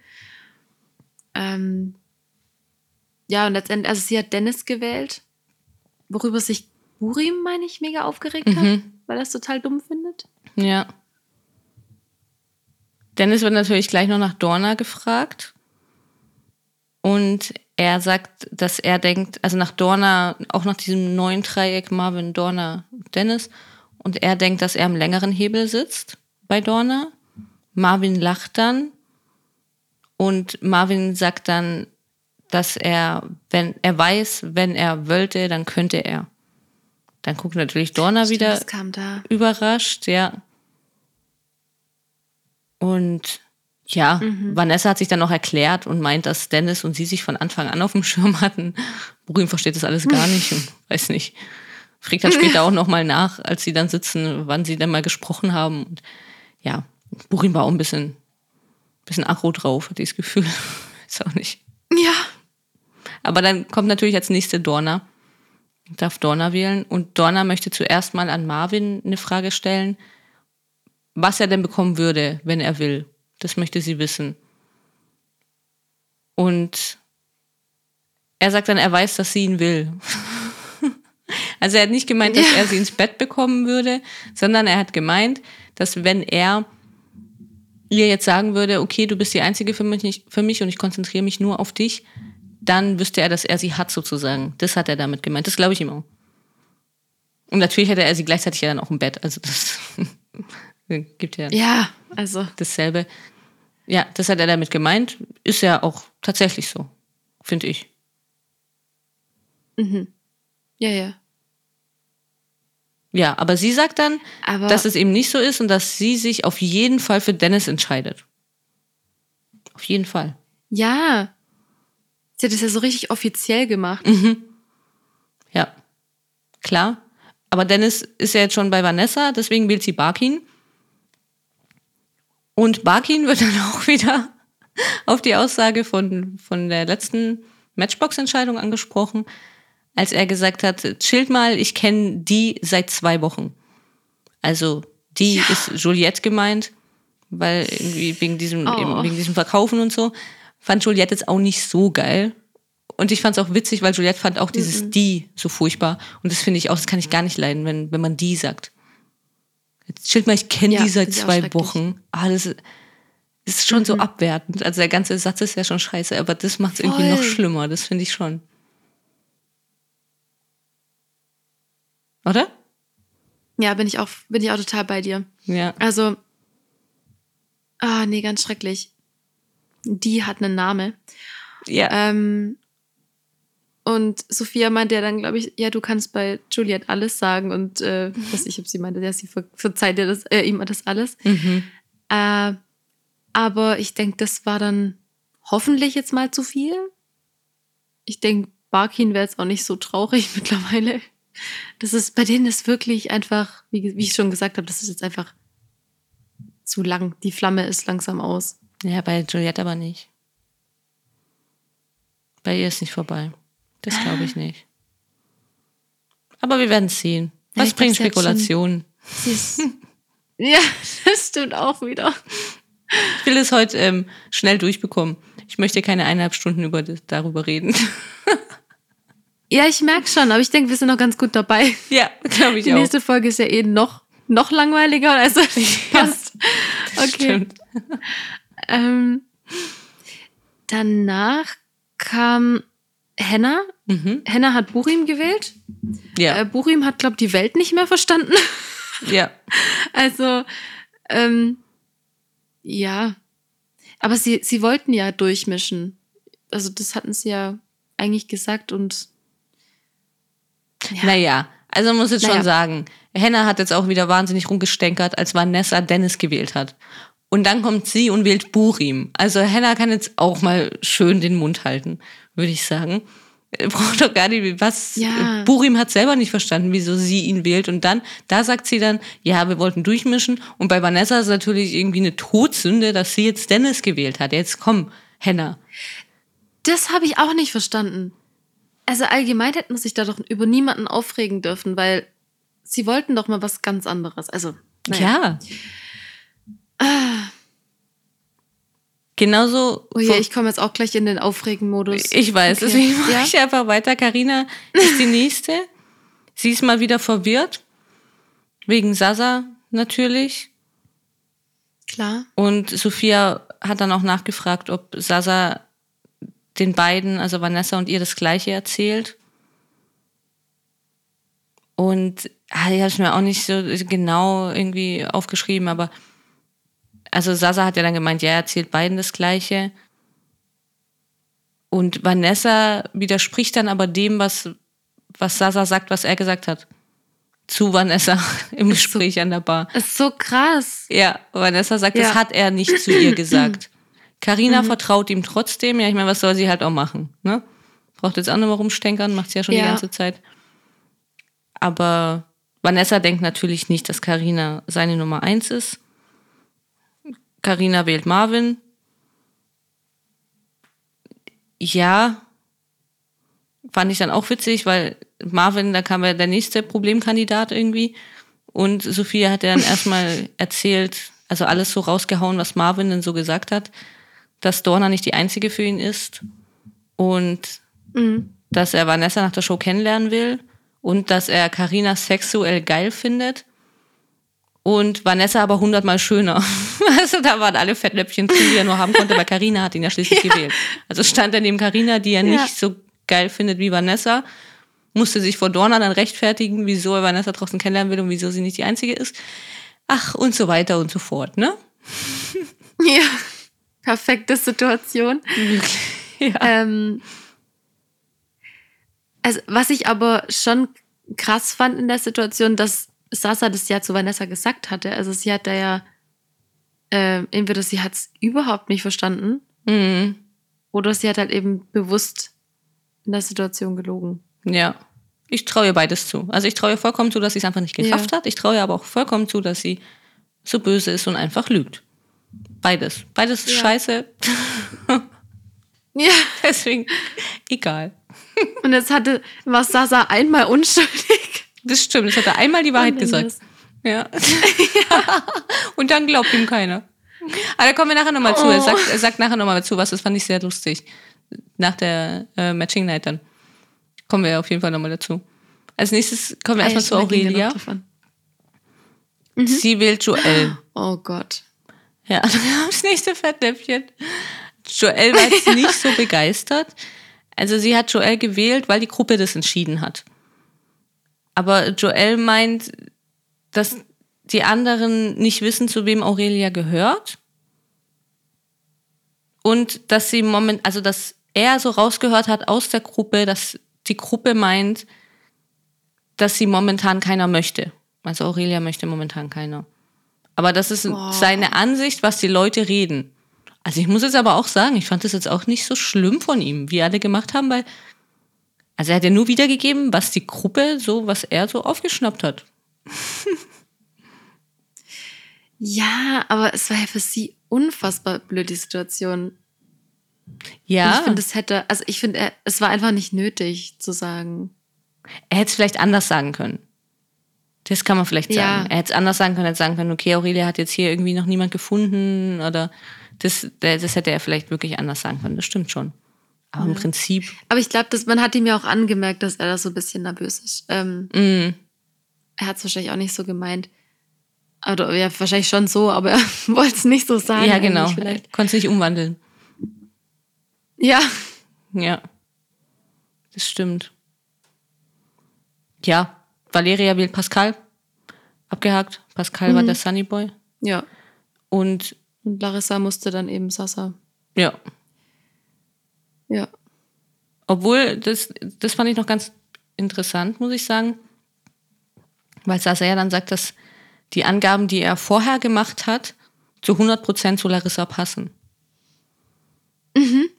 Ähm, ja, und letztendlich, also sie hat Dennis gewählt, worüber sich Burim, meine ich, mega aufgeregt hat, Mhm. weil er es total dumm findet. Ja. Dennis wird natürlich gleich noch nach Dorna gefragt. Und er sagt, dass er denkt, also nach Dorna, auch nach diesem neuen Dreieck Marvin, Dorna, Dennis. Und er denkt, dass er am längeren Hebel sitzt bei Dorna. Marvin lacht dann. Und Marvin sagt dann, dass er, wenn er weiß, wenn er wollte, dann könnte er. Dann guckt natürlich Dorna Stimmt, wieder da. überrascht, ja. Und ja, Vanessa hat sich dann noch erklärt und meint, dass Dennis und sie sich von Anfang an auf dem Schirm hatten. Burim versteht das alles gar nicht und weiß nicht. Fragt dann später auch nochmal nach, als sie dann sitzen, wann sie dann mal gesprochen haben. Und ja, Burim war auch ein bisschen, bisschen aggro drauf, hatte ich das Gefühl. Ist auch nicht. Ja. Aber dann kommt natürlich als nächste Dorna. Darf Dorna wählen. Und Dorna möchte zuerst mal an Marvin eine Frage stellen, was er denn bekommen würde, wenn er will. Das möchte sie wissen. Und er sagt dann, er weiß, dass sie ihn will. also er hat nicht gemeint, dass Ja. er sie ins Bett bekommen würde, sondern er hat gemeint, dass wenn er ihr jetzt sagen würde, okay, du bist die Einzige für mich, für mich und ich konzentriere mich nur auf dich, dann wüsste er, dass er sie hat sozusagen. Das hat er damit gemeint. Das glaube ich ihm auch. Und natürlich hätte er sie gleichzeitig ja dann auch im Bett. Also das gibt ja, Ja, also. dasselbe. Ja, das hat er damit gemeint. Ist ja auch tatsächlich so, finde ich. Ja, ja. Ja, aber sie sagt dann, Aber dass es eben nicht so ist und dass sie sich auf jeden Fall für Dennis entscheidet. Auf jeden Fall. ja. Sie hat es ja so richtig offiziell gemacht. Ja, klar. Aber Dennis ist ja jetzt schon bei Vanessa, deswegen wählt sie Barkin. Und Barkin wird dann auch wieder auf die Aussage von, von der letzten Matchbox-Entscheidung angesprochen, als er gesagt hat, chillt mal, ich kenne die seit zwei Wochen. Also die Ja. ist Juliette gemeint, weil irgendwie wegen diesem, Oh. eben wegen diesem Verkaufen und so, fand Juliette jetzt auch nicht so geil. Und ich fand es auch witzig, weil Juliette fand auch dieses die so furchtbar. Und das finde ich auch, das kann ich gar nicht leiden, wenn, wenn man die sagt. Chillt mal, ich kenne Ja, die seit zwei. Wochen. Ah, das ist, schon so abwertend. Also der ganze Satz ist ja schon scheiße, aber das macht es irgendwie noch schlimmer. Das finde ich schon. Oder? Ja, bin ich auch, bin ich auch total bei dir. Ja. Also, ah, nee, ganz schrecklich. Die hat einen Namen. Ja. Ähm, und Sophia meinte ja dann, glaube ich, ja, du kannst bei Juliet alles sagen und äh, was ich, ob sie meinte, ja, sie ver verzeiht dir das, äh, ihm das alles. Mhm. Äh, aber ich denke, das war dann hoffentlich jetzt mal zu viel. Ich denke, Barkin wäre jetzt auch nicht so traurig mittlerweile. Das ist, bei denen ist wirklich einfach, wie, wie ich schon gesagt habe, das ist jetzt einfach zu lang. Die Flamme ist langsam aus. Ja, bei Juliette aber nicht. Bei ihr ist nicht vorbei. Das glaube ich nicht. Aber wir werden sehen. Ja, Was hat schon- Spekulationen? Ja, das stimmt auch wieder. Ich will es heute ähm, schnell durchbekommen. Ich möchte keine eineinhalb Stunden über, das- darüber reden. Ja, ich merke schon, aber ich denke, wir sind noch ganz gut dabei. ja, glaube ich Die auch. nächste Folge ist ja eh noch, noch langweiliger. Also passt. Okay. Stimmt. Ähm, danach kam Henna. Mhm. Henna hat Burim gewählt. Ja, Äh, Burim hat, glaube ich, die Welt nicht mehr verstanden. ja. Also, ähm, ja. Aber sie, sie wollten ja durchmischen. Also, das hatten sie ja eigentlich gesagt und. Ja. Naja, also muss jetzt Naja. schon sagen, Henna hat jetzt auch wieder wahnsinnig rumgestänkert, als Vanessa Dennis gewählt hat. Und dann kommt sie und wählt Burim. Also Henna kann jetzt auch mal schön den Mund halten, würde ich sagen. Äh, Braucht doch gar nicht, was. Ja. äh, Burim hat selber nicht verstanden, wieso sie ihn wählt. Und dann, da sagt sie dann, ja, wir wollten durchmischen. Und bei Vanessa ist natürlich irgendwie eine Todsünde, dass sie jetzt Dennis gewählt hat. Jetzt komm, Henna. Das habe ich auch nicht verstanden. Also allgemein hätten sich da doch über niemanden aufregen dürfen, weil sie wollten doch mal was ganz anderes. Also, naja. Ja. Genauso. Oh je, ich komme jetzt auch gleich in den Aufregen-Modus. Ich weiß, Okay. deswegen mache Ja? ich einfach weiter. Karina ist die nächste. Sie ist mal wieder verwirrt. Wegen Sasa natürlich. Klar. Und Sophia hat dann auch nachgefragt, ob Sasa den beiden, also Vanessa und ihr, das Gleiche erzählt. Und ah, ich habe es mir auch nicht so genau irgendwie aufgeschrieben, aber also Sasa hat ja dann gemeint, ja, er erzählt beiden das Gleiche. Und Vanessa widerspricht dann aber dem, was, was Sasa sagt, was er gesagt hat. Zu Vanessa im Ist so- Gespräch an der Bar. Ist so krass. Ja, Vanessa sagt, Ja. das hat er nicht zu ihr gesagt. Carina vertraut ihm trotzdem. Ja, ich meine, was soll sie halt auch machen? Ne? Braucht jetzt auch nochmal rumstänkern, macht sie ja schon die Ja. ganze Zeit. Aber Vanessa denkt natürlich nicht, dass Carina seine Nummer eins ist. Carina wählt Marvin. Ja, fand ich dann auch witzig, weil Marvin, da kam ja der nächste Problemkandidat irgendwie. Und Sophia hat dann erstmal erzählt, also alles so rausgehauen, was Marvin denn so gesagt hat, dass Dorna nicht die einzige für ihn ist und Mhm. dass er Vanessa nach der Show kennenlernen will und dass er Carina sexuell geil findet Und Vanessa aber hundertmal schöner. Also da waren alle Fettnäpfchen drin, die er nur haben konnte, weil Karina hat ihn ja schließlich ja. gewählt. Also stand er neben Karina, die er ja. nicht so geil findet wie Vanessa, musste sich vor Dorna dann rechtfertigen, wieso er Vanessa draußen kennenlernen will und wieso sie nicht die Einzige ist. Ach, und so weiter und so fort, ne? Ja, perfekte Situation. Ja. Ähm, also, was ich aber schon krass fand in der Situation, dass Sasa das ja zu Vanessa gesagt hatte. Also sie hat da ja, äh, entweder sie hat es überhaupt nicht verstanden Mhm. oder sie hat halt eben bewusst in der Situation gelogen. Ja. Ich traue ihr beides zu. Also ich traue ihr vollkommen zu, dass sie es einfach nicht geschafft Ja. hat. Ich traue ihr aber auch vollkommen zu, dass sie so böse ist und einfach lügt. Beides. Beides ist Ja. scheiße. Ja. Deswegen egal. Und jetzt hatte, war Sasa einmal unschuldig. Das stimmt. Das hat er einmal die Wahrheit gesagt. das- Ja. Und dann glaubt ihm keiner. Aber da kommen wir nachher nochmal zu. Er Oh. sagt, er sagt nachher nochmal zu, was das fand ich sehr lustig. Nach der äh, Matching Night dann. Kommen wir auf jeden Fall nochmal dazu. Als nächstes kommen wir Ah, ja, erstmal zu Aurelia. davon. Sie wählt Joel. Oh Gott. Ja, das nächste Fettnäpfchen. Joel war jetzt nicht so begeistert. Also sie hat Joel gewählt, weil die Gruppe das entschieden hat. Aber Joel meint, dass die anderen nicht wissen, zu wem Aurelia gehört. Und dass sie moment, also dass er so rausgehört hat aus der Gruppe, dass die Gruppe meint, dass sie momentan keiner möchte. Also Aurelia möchte momentan keiner. Aber das ist Boah. seine Ansicht, was die Leute reden. Also ich muss jetzt aber auch sagen, ich fand das jetzt auch nicht so schlimm von ihm, wie alle gemacht haben, weil also er hat ja nur wiedergegeben, was die Gruppe so, was er so aufgeschnappt hat. Ja, aber es war ja für sie unfassbar blöd, die Situation. Und Ja, ich finde, es hätte, also ich finde, es war einfach nicht nötig zu sagen. er hätte es vielleicht anders sagen können. Das kann man vielleicht Ja. sagen. Er hätte es anders sagen können, er hätte sagen können, okay, Aurelia hat jetzt hier irgendwie noch niemand gefunden oder das, das hätte er vielleicht wirklich anders sagen können. Das stimmt schon. Aber im Prinzip, Aber ich glaube, dass man hat ihm ja auch angemerkt, dass er da so ein bisschen nervös ist. Ähm, mh, er hat es wahrscheinlich auch nicht so gemeint. Oder ja, wahrscheinlich schon so, aber er wollte es nicht so sagen. ja genau, konnte es nicht umwandeln. Ja, Ja, das stimmt. Ja, Valeria wählt Pascal. Abgehakt. Pascal war der Sunny Boy. ja. Und Und Larissa musste dann eben Sasa. ja, Ja. obwohl, das, das fand ich noch ganz interessant, muss ich sagen. Weil Sasa ja dann sagt, dass die Angaben, die er vorher gemacht hat, zu 100% zu Larissa passen.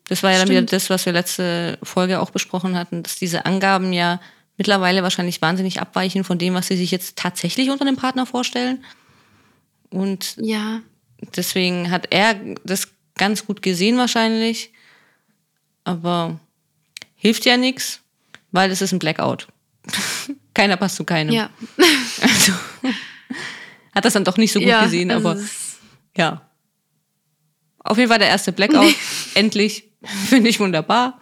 Das war ja dann wieder stimmt. das, was wir letzte Folge auch besprochen hatten, dass diese Angaben ja mittlerweile wahrscheinlich wahnsinnig abweichen von dem, was sie sich jetzt tatsächlich unter dem Partner vorstellen. Und Ja. deswegen hat er das ganz gut gesehen wahrscheinlich. Aber hilft ja nichts, weil es ist ein Blackout. Keiner passt zu keinem. Ja. Also, hat das dann doch nicht so gut ja, gesehen, aber ja. Auf jeden Fall der erste Blackout. Endlich. Finde ich wunderbar.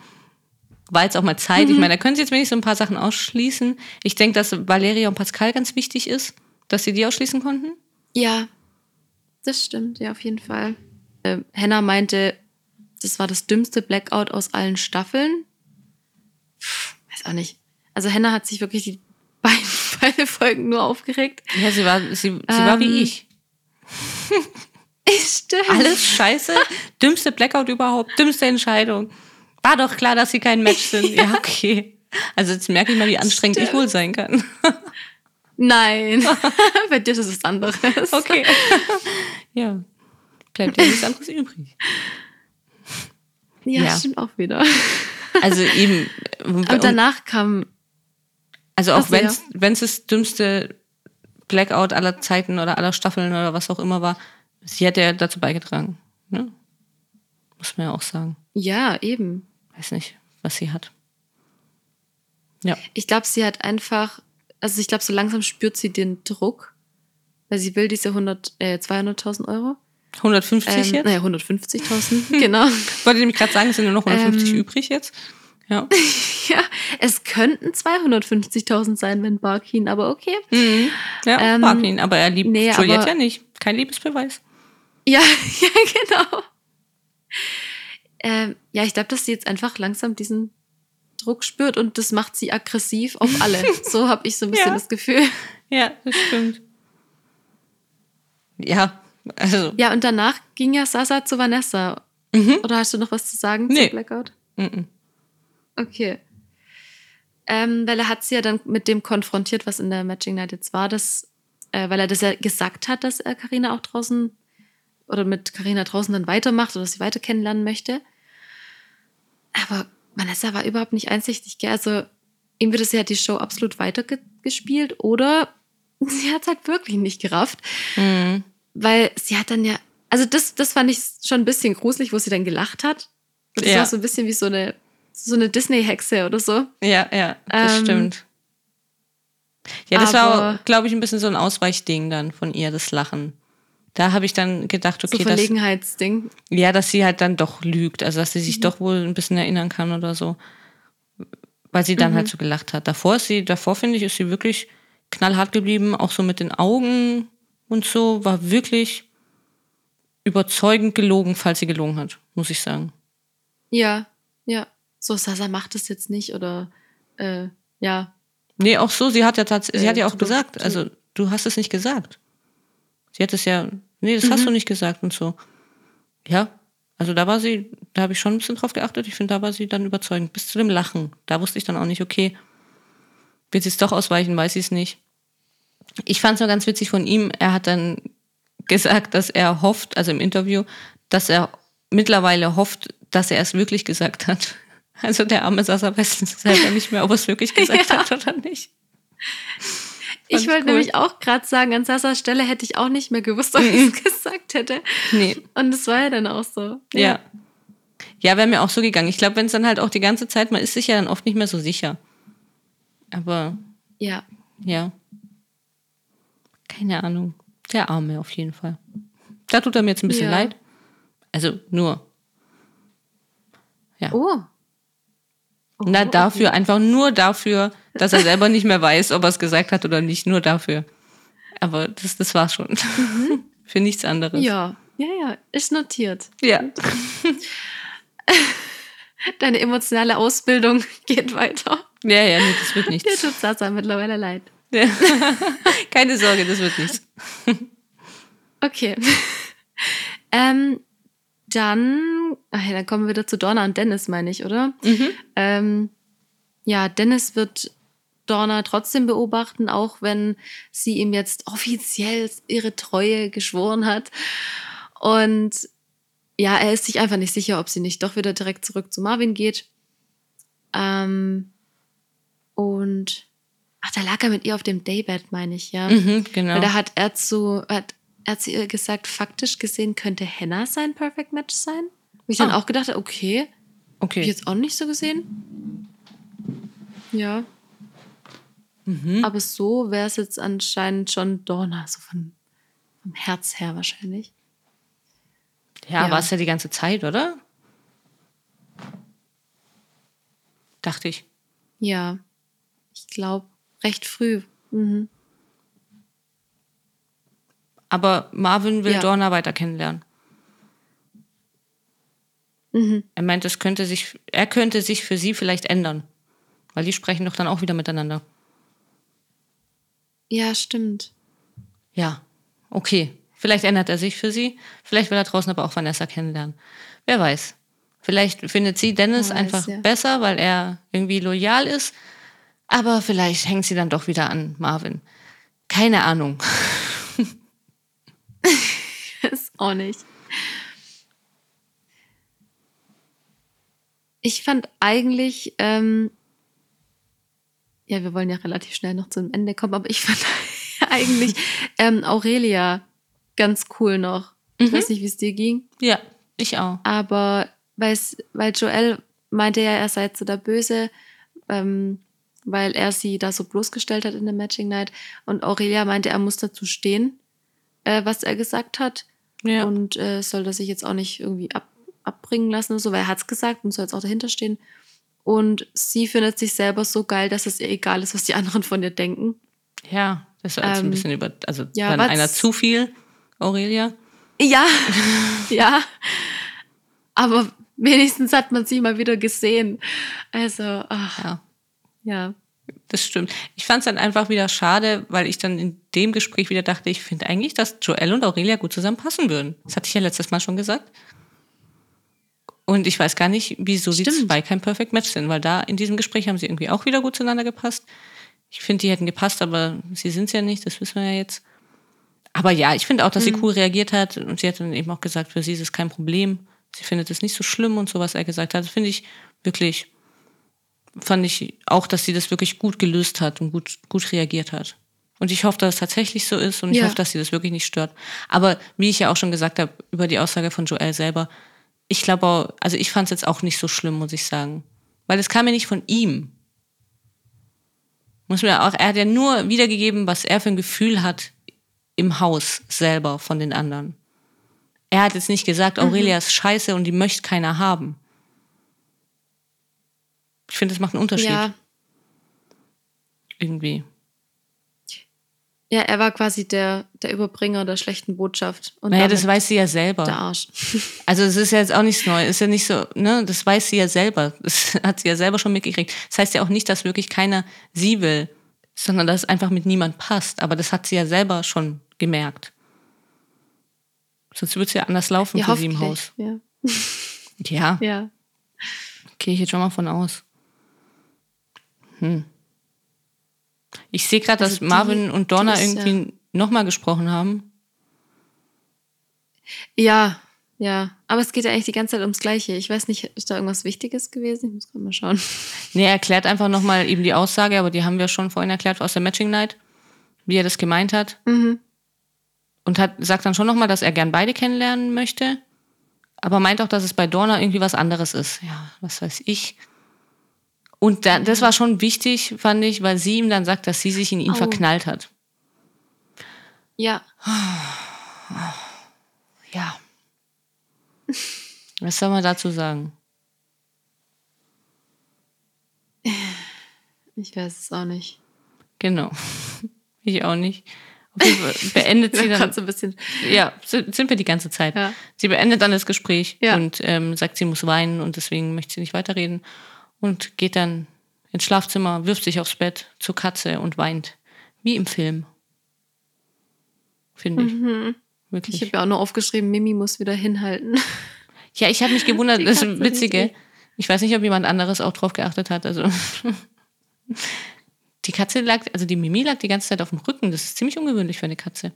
War jetzt auch mal Zeit. Mhm. Ich meine, da können Sie jetzt wenigstens ein paar Sachen ausschließen. Ich denke, dass Valeria und Pascal ganz wichtig ist, dass sie die ausschließen konnten. Ja, das stimmt, ja, auf jeden Fall. Äh, Hannah meinte, das war das dümmste Blackout aus allen Staffeln. Pff, weiß auch nicht. Also Hannah hat sich wirklich die beiden, beide Folgen nur aufgeregt. Ja, sie war, sie, sie war wie Ähm, ich. Stimmt. Alles scheiße. Dümmste Blackout überhaupt. Dümmste Entscheidung. War doch klar, dass sie kein Match sind. Ja, okay. Also jetzt merke ich mal, wie anstrengend ich wohl sein kann. Nein. Bei dir ist es anderes. Okay. ja. Bleibt ja nichts anderes übrig. Ja, Ja. stimmt auch wieder. Also eben. Aber danach kam, Also auch wenn es das dümmste Blackout aller Zeiten oder aller Staffeln oder was auch immer war, sie hat ja dazu beigetragen. Ne? Muss man ja auch sagen. ja, eben. Weiß nicht, was sie hat. Ja. Ich glaube, sie hat einfach, also ich glaube, so langsam spürt sie den Druck, weil sie will diese 100, äh, 200.000 Euro. 150 Ähm, jetzt? naja, 150.000, genau. Ich wollte nämlich gerade sagen, es sind nur noch 150 Ähm. übrig jetzt. Ja. Ja, es könnten 250.000 sein, wenn Barkin, aber okay. Mhm. Ja, Ähm, ihn, aber er liebt nee, Juliette ja nicht. Kein Liebesbeweis. Ja, ja, genau. Ähm, ja, ich glaube, dass sie jetzt einfach langsam diesen Druck spürt und das macht sie aggressiv auf alle. so habe ich so ein bisschen Ja. das Gefühl. Ja, das stimmt. Ja, also. Ja, und danach ging ja Sasa zu Vanessa. Mhm. Oder hast du noch was zu sagen Nee. zu Blackout? Mhm. Okay. Ähm, weil er hat sie ja dann mit dem konfrontiert, was in der Matching Night jetzt war, dass, äh, weil er das ja gesagt hat, dass er Karina auch draußen oder mit Karina draußen dann weitermacht oder sie weiter kennenlernen möchte. Aber Vanessa war überhaupt nicht einsichtig, gell? Also ihm wird es ja die Show absolut weitergespielt oder sie hat es halt wirklich nicht gerafft, Mhm. Weil sie hat dann ja, also das, das fand ich schon ein bisschen gruselig, wo sie dann gelacht hat. Das Ja. war so ein bisschen wie so eine, so eine Disney-Hexe oder so. Ja, ja, das Ähm, stimmt. Ja, das war, glaube ich, ein bisschen so ein Ausweichding dann von ihr, das Lachen. Da habe ich dann gedacht, So okay, das, Verlegenheitsding. ja, dass sie halt dann doch lügt, also dass sie Mhm. sich doch wohl ein bisschen erinnern kann oder so. Weil sie dann Mhm. halt so gelacht hat. Davor ist sie, davor finde ich, ist sie wirklich knallhart geblieben, auch so mit den Augen und so, war wirklich überzeugend gelogen, falls sie gelogen hat, muss ich sagen. Ja, ja. So, Sasa macht es jetzt nicht oder äh, ja. Nee, auch so, sie hat ja tatsächlich, sie Äh, hat ja auch zu- gesagt, also du hast es nicht gesagt. Sie hat es ja, nee, das Mhm. hast du nicht gesagt und so. Ja, also da war sie, da habe ich schon ein bisschen drauf geachtet. Ich finde, da war sie dann überzeugend. Bis zu dem Lachen. Da wusste ich dann auch nicht, okay, wird sie es doch ausweichen, weiß sie es nicht. Ich fand es nur ganz witzig von ihm. Er hat dann gesagt, dass er hofft, also im Interview, dass er mittlerweile hofft, dass er es wirklich gesagt hat. Also der arme Sasa weiß selber nicht mehr, ob er es wirklich gesagt Ja. hat oder nicht. Ich Fand wollte cool. nämlich auch gerade sagen, an Sasas Stelle hätte ich auch nicht mehr gewusst, ob ich es gesagt hätte. Nee, Und es war ja dann auch so. ja. Ja, wäre mir auch so gegangen. Ich glaube, wenn es dann halt auch die ganze Zeit, man ist sich ja dann oft nicht mehr so sicher. Aber Ja. ja. Keine Ahnung. Der Arme auf jeden Fall. Da tut er mir jetzt ein bisschen Ja. leid. Also nur. Ja. Oh. Oh, Na, okay. dafür, einfach nur dafür, dass er selber nicht mehr weiß, ob er es gesagt hat oder nicht. Nur dafür. Aber das, das war's schon. Für nichts anderes. Ja, ja, ja. Ist notiert. Ja. Deine emotionale Ausbildung geht weiter. Ja, ja, nee, das wird nichts. tut Sasa mittlerweile leid. Keine Sorge, das wird nichts. Okay. ähm, dann, ach ja, dann kommen wir wieder zu Donna und Dennis, meine ich, oder? Mhm. Ähm, ja, Dennis wird Donna trotzdem beobachten, auch wenn sie ihm jetzt offiziell ihre Treue geschworen hat. Und ja, er ist sich einfach nicht sicher, ob sie nicht doch wieder direkt zurück zu Marvin geht. Ähm, und ach, da lag er mit ihr auf dem Daybed, meine ich, ja. Mhm, genau. Weil da hat er zu, hat, er hat zu ihr gesagt, faktisch gesehen könnte Hannah sein Perfect Match sein. Wo ich dann Ah. auch gedacht habe, okay, hab ich okay. jetzt auch nicht so gesehen. Ja. Mhm. Aber so wäre es jetzt anscheinend schon Donna, so von, vom Herz her wahrscheinlich. Ja, Ja. war es ja die ganze Zeit, oder? Dachte ich. Ja. Ich glaube, recht früh. Mhm. Aber Marvin will Ja. Dorna weiter kennenlernen. Mhm. Er meint, es könnte sich, er könnte sich für sie vielleicht ändern. Weil die sprechen doch dann auch wieder miteinander. Ja, stimmt. Ja, okay. Vielleicht ändert er sich für sie. Vielleicht will er draußen aber auch Vanessa kennenlernen. Wer weiß. Vielleicht findet sie Dennis weiß, einfach ja. besser, weil er irgendwie loyal ist. Aber vielleicht hängt sie dann doch wieder an Marvin. Keine Ahnung. Ist auch nicht. Ich fand eigentlich, ähm, ja, wir wollen ja relativ schnell noch zum Ende kommen, aber ich fand eigentlich ähm, Aurelia ganz cool noch. Ich weiß nicht, wie es dir ging, Ja, ich auch. aber weil Joel meinte ja, er sei zu der Böse, ähm, weil er sie da so bloßgestellt hat in der Matching Night. Und Aurelia meinte, er muss dazu stehen, äh, was er gesagt hat. Ja. Und äh, soll das sich jetzt auch nicht irgendwie ab, abbringen lassen oder so, weil er hat es gesagt und soll jetzt auch dahinter stehen. und sie findet sich selber so geil, dass es ihr egal ist, was die anderen von ihr denken. Ja, das war jetzt ein Ähm, bisschen über, also ja, dann einer zu viel, Aurelia. Ja, ja. Aber wenigstens hat man sie mal wieder gesehen. Also, ach, Ja, ja. Das stimmt. Ich fand es dann einfach wieder schade, weil ich dann in dem Gespräch wieder dachte, ich finde eigentlich, dass Joel und Aurelia gut zusammenpassen würden. Das hatte ich ja letztes Mal schon gesagt. Und ich weiß gar nicht, wieso die Stimmt. zwei kein Perfect Match sind, weil da in diesem Gespräch haben sie irgendwie auch wieder gut zueinander gepasst. Ich finde, die hätten gepasst, aber sie sind es ja nicht, das wissen wir ja jetzt. Aber ja, ich finde auch, dass sie cool reagiert hat und sie hat dann eben auch gesagt, für sie ist es kein Problem. Sie findet es nicht so schlimm und so, was er gesagt hat. Das finde ich wirklich, fand ich auch, dass sie das wirklich gut gelöst hat und gut, gut reagiert hat. Und ich hoffe, dass es tatsächlich so ist und ich Ja. hoffe, dass sie das wirklich nicht stört. Aber wie ich ja auch schon gesagt habe, über die Aussage von Joel selber, ich glaube auch, also ich fand es jetzt auch nicht so schlimm, muss ich sagen. Weil es kam ja nicht von ihm. Muss mir auch, er hat ja nur wiedergegeben, was er für ein Gefühl hat im Haus selber von den anderen. Er hat jetzt nicht gesagt, Aurelia ist scheiße und die möchte keiner haben. Ich finde, das macht einen Unterschied. Ja, Irgendwie. ja, er war quasi der, der Überbringer der schlechten Botschaft. Und Naja, das weiß sie ja der selber. Arsch. Also es ist ja jetzt auch nichts Neues. Ist ja nicht so, ne, das weiß sie ja selber. Das hat sie ja selber schon mitgekriegt. Das heißt ja auch nicht, dass wirklich keiner sie will, sondern dass es einfach mit niemand passt. Aber das hat sie ja selber schon gemerkt. Sonst würde es ja anders laufen Ja, für sie im. Haus. Ja. Ja, ja. gehe ich jetzt schon mal von aus. Hm. Ich sehe gerade, dass Also die- Marvin und Donna ist, irgendwie nochmal gesprochen haben. Ja, ja. Aber es geht ja eigentlich die ganze Zeit ums Gleiche. Ich weiß nicht, ist da irgendwas Wichtiges gewesen? Ich muss gerade mal schauen. Nee, er erklärt einfach nochmal eben die Aussage, aber die haben wir schon vorhin erklärt aus der Matching Night, wie er das gemeint hat. Mhm. Und hat, sagt dann schon nochmal, dass er gern beide kennenlernen möchte, aber meint auch, dass es bei Dorna irgendwie was anderes ist. Ja, was weiß ich. Und da, das war schon wichtig, fand ich, weil sie ihm dann sagt, dass sie sich in ihn Au. verknallt hat. Ja. Ja. Was soll man dazu sagen? Ich weiß es auch nicht. Genau. Ich auch nicht. Beendet sie dann so ein bisschen. Ja, sind sind wir die ganze Zeit. Ja. Sie beendet dann das Gespräch Ja. und ähm, sagt, sie muss weinen und deswegen möchte sie nicht weiterreden und geht dann ins Schlafzimmer, wirft sich aufs Bett zur Katze und weint. Wie im Film. Finde ich. Mhm. Ich Wirklich. habe ja auch nur aufgeschrieben, Mimi muss wieder hinhalten. ja, ich habe mich gewundert, das Witzige. Ich weiß nicht, ob jemand anderes auch drauf geachtet hat. Also die Katze lag, also die Mimi lag die ganze Zeit auf dem Rücken. Das ist ziemlich ungewöhnlich für eine Katze.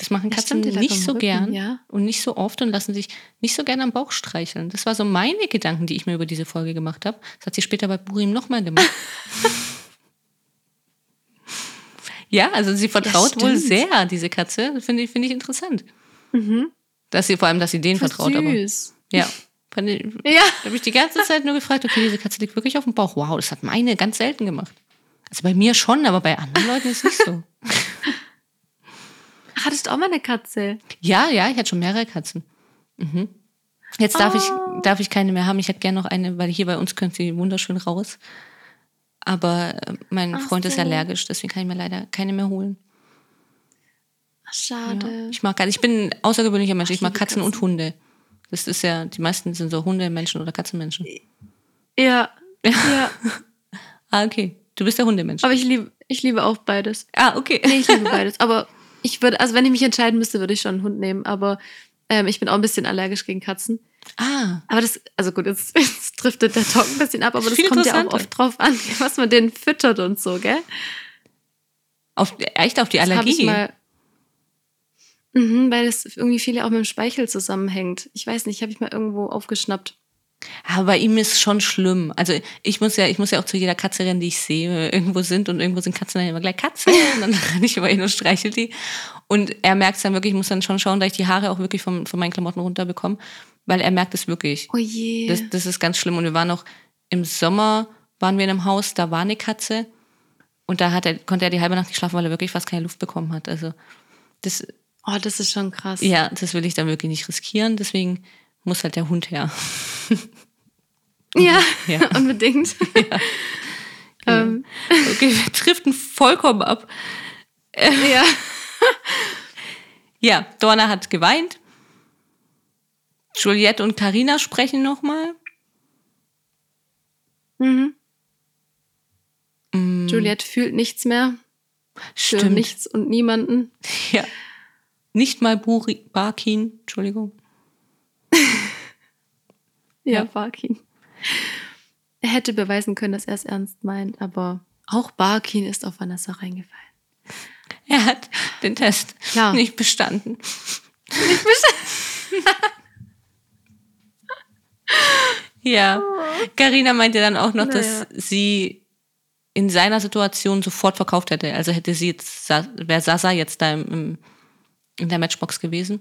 Das machen Ja, Katzen stimmt, die lag nicht so Rücken, gern ja. und nicht so oft und lassen sich nicht so gern am Bauch streicheln. Das war so meine Gedanken, die ich mir über diese Folge gemacht habe. Das hat sie später bei Burim nochmal gemacht. ja, also sie vertraut wohl stimmt. sehr, diese Katze. Das Finde ich, finde ich interessant. Mhm. Dass sie vor allem, dass sie denen vertraut, aber. süß. Ja. Fand ich, Ja. da habe ich die ganze Zeit nur gefragt, okay, diese Katze liegt wirklich auf dem Bauch. Wow, das hat meine ganz selten gemacht. Also bei mir schon, aber bei anderen Leuten ist es nicht so. Hattest du auch mal eine Katze? Ja, ja, ich hatte schon mehrere Katzen. Mhm. Jetzt darf, Oh. ich, darf ich keine mehr haben. Ich hätte gerne noch eine, weil hier bei uns könnte sie wunderschön raus. Aber äh, mein Ach Freund ist so. allergisch, deswegen kann ich mir leider keine mehr holen. Ach, Ja. schade. Ich mag ich bin ein außergewöhnlicher Mensch. Ach, Ich mag liebe Katzen, und Katzen. Hunde. Das ist ja, die meisten sind so Hundemenschen oder Katzenmenschen. Ja. Ja. Ah, okay. Du bist der Hundemensch. Aber ich liebe, ich liebe auch beides. ah, okay. Nee, ich liebe beides. Aber ich würde, also wenn ich mich entscheiden müsste, würde ich schon einen Hund nehmen. Aber ähm, ich bin auch ein bisschen allergisch gegen Katzen. Ah, Aber das, also gut, jetzt, jetzt driftet der Talk ein bisschen ab, aber Das das kommt ja auch oft drauf an, was man denen füttert und so, gell? auf, echt auf die Allergie. mal. Mhm, weil das irgendwie viele auch mit dem Speichel zusammenhängt. Ich weiß nicht, habe ich mal irgendwo aufgeschnappt. Aber bei ihm ist schon schlimm. Also ich muss ja, ich muss ja auch zu jeder Katze rennen, die ich sehe, wenn wir irgendwo sind und irgendwo sind Katzen, dann immer gleich Katze. Und dann renne ich über ihn und streichel die. Und er merkt es dann wirklich, ich muss dann schon schauen, dass ich die Haare auch wirklich von, von meinen Klamotten runterbekomme, weil er merkt es wirklich. Oh je. Das, das ist ganz schlimm. Und wir waren auch im Sommer, waren wir in einem Haus, da war eine Katze. Und da hat er, konnte er die halbe Nacht nicht schlafen, weil er wirklich fast keine Luft bekommen hat. Also das, oh, das ist schon krass. ja, das will ich dann wirklich nicht riskieren. Deswegen muss halt der Hund her. Ja, Ja. unbedingt. ähm, Okay, wir driften vollkommen ab. ja. Ja, Dorna hat geweint. Juliette und Karina sprechen nochmal. Mhm. Mm, Juliette fühlt nichts mehr. Für Stimmt. nichts und niemanden. Ja. Nicht mal Buri, Barkin, Entschuldigung. Ja. Barkin. Er hätte beweisen können, dass er es ernst meint, aber auch Barkin ist auf Vanessa reingefallen. Er hat den Test Ja. nicht bestanden. ja. Karina meinte dann auch noch, dass Naja. sie in seiner Situation sofort verkauft hätte. Also hätte sie jetzt, wäre Sasa jetzt da im, in der Matchbox gewesen,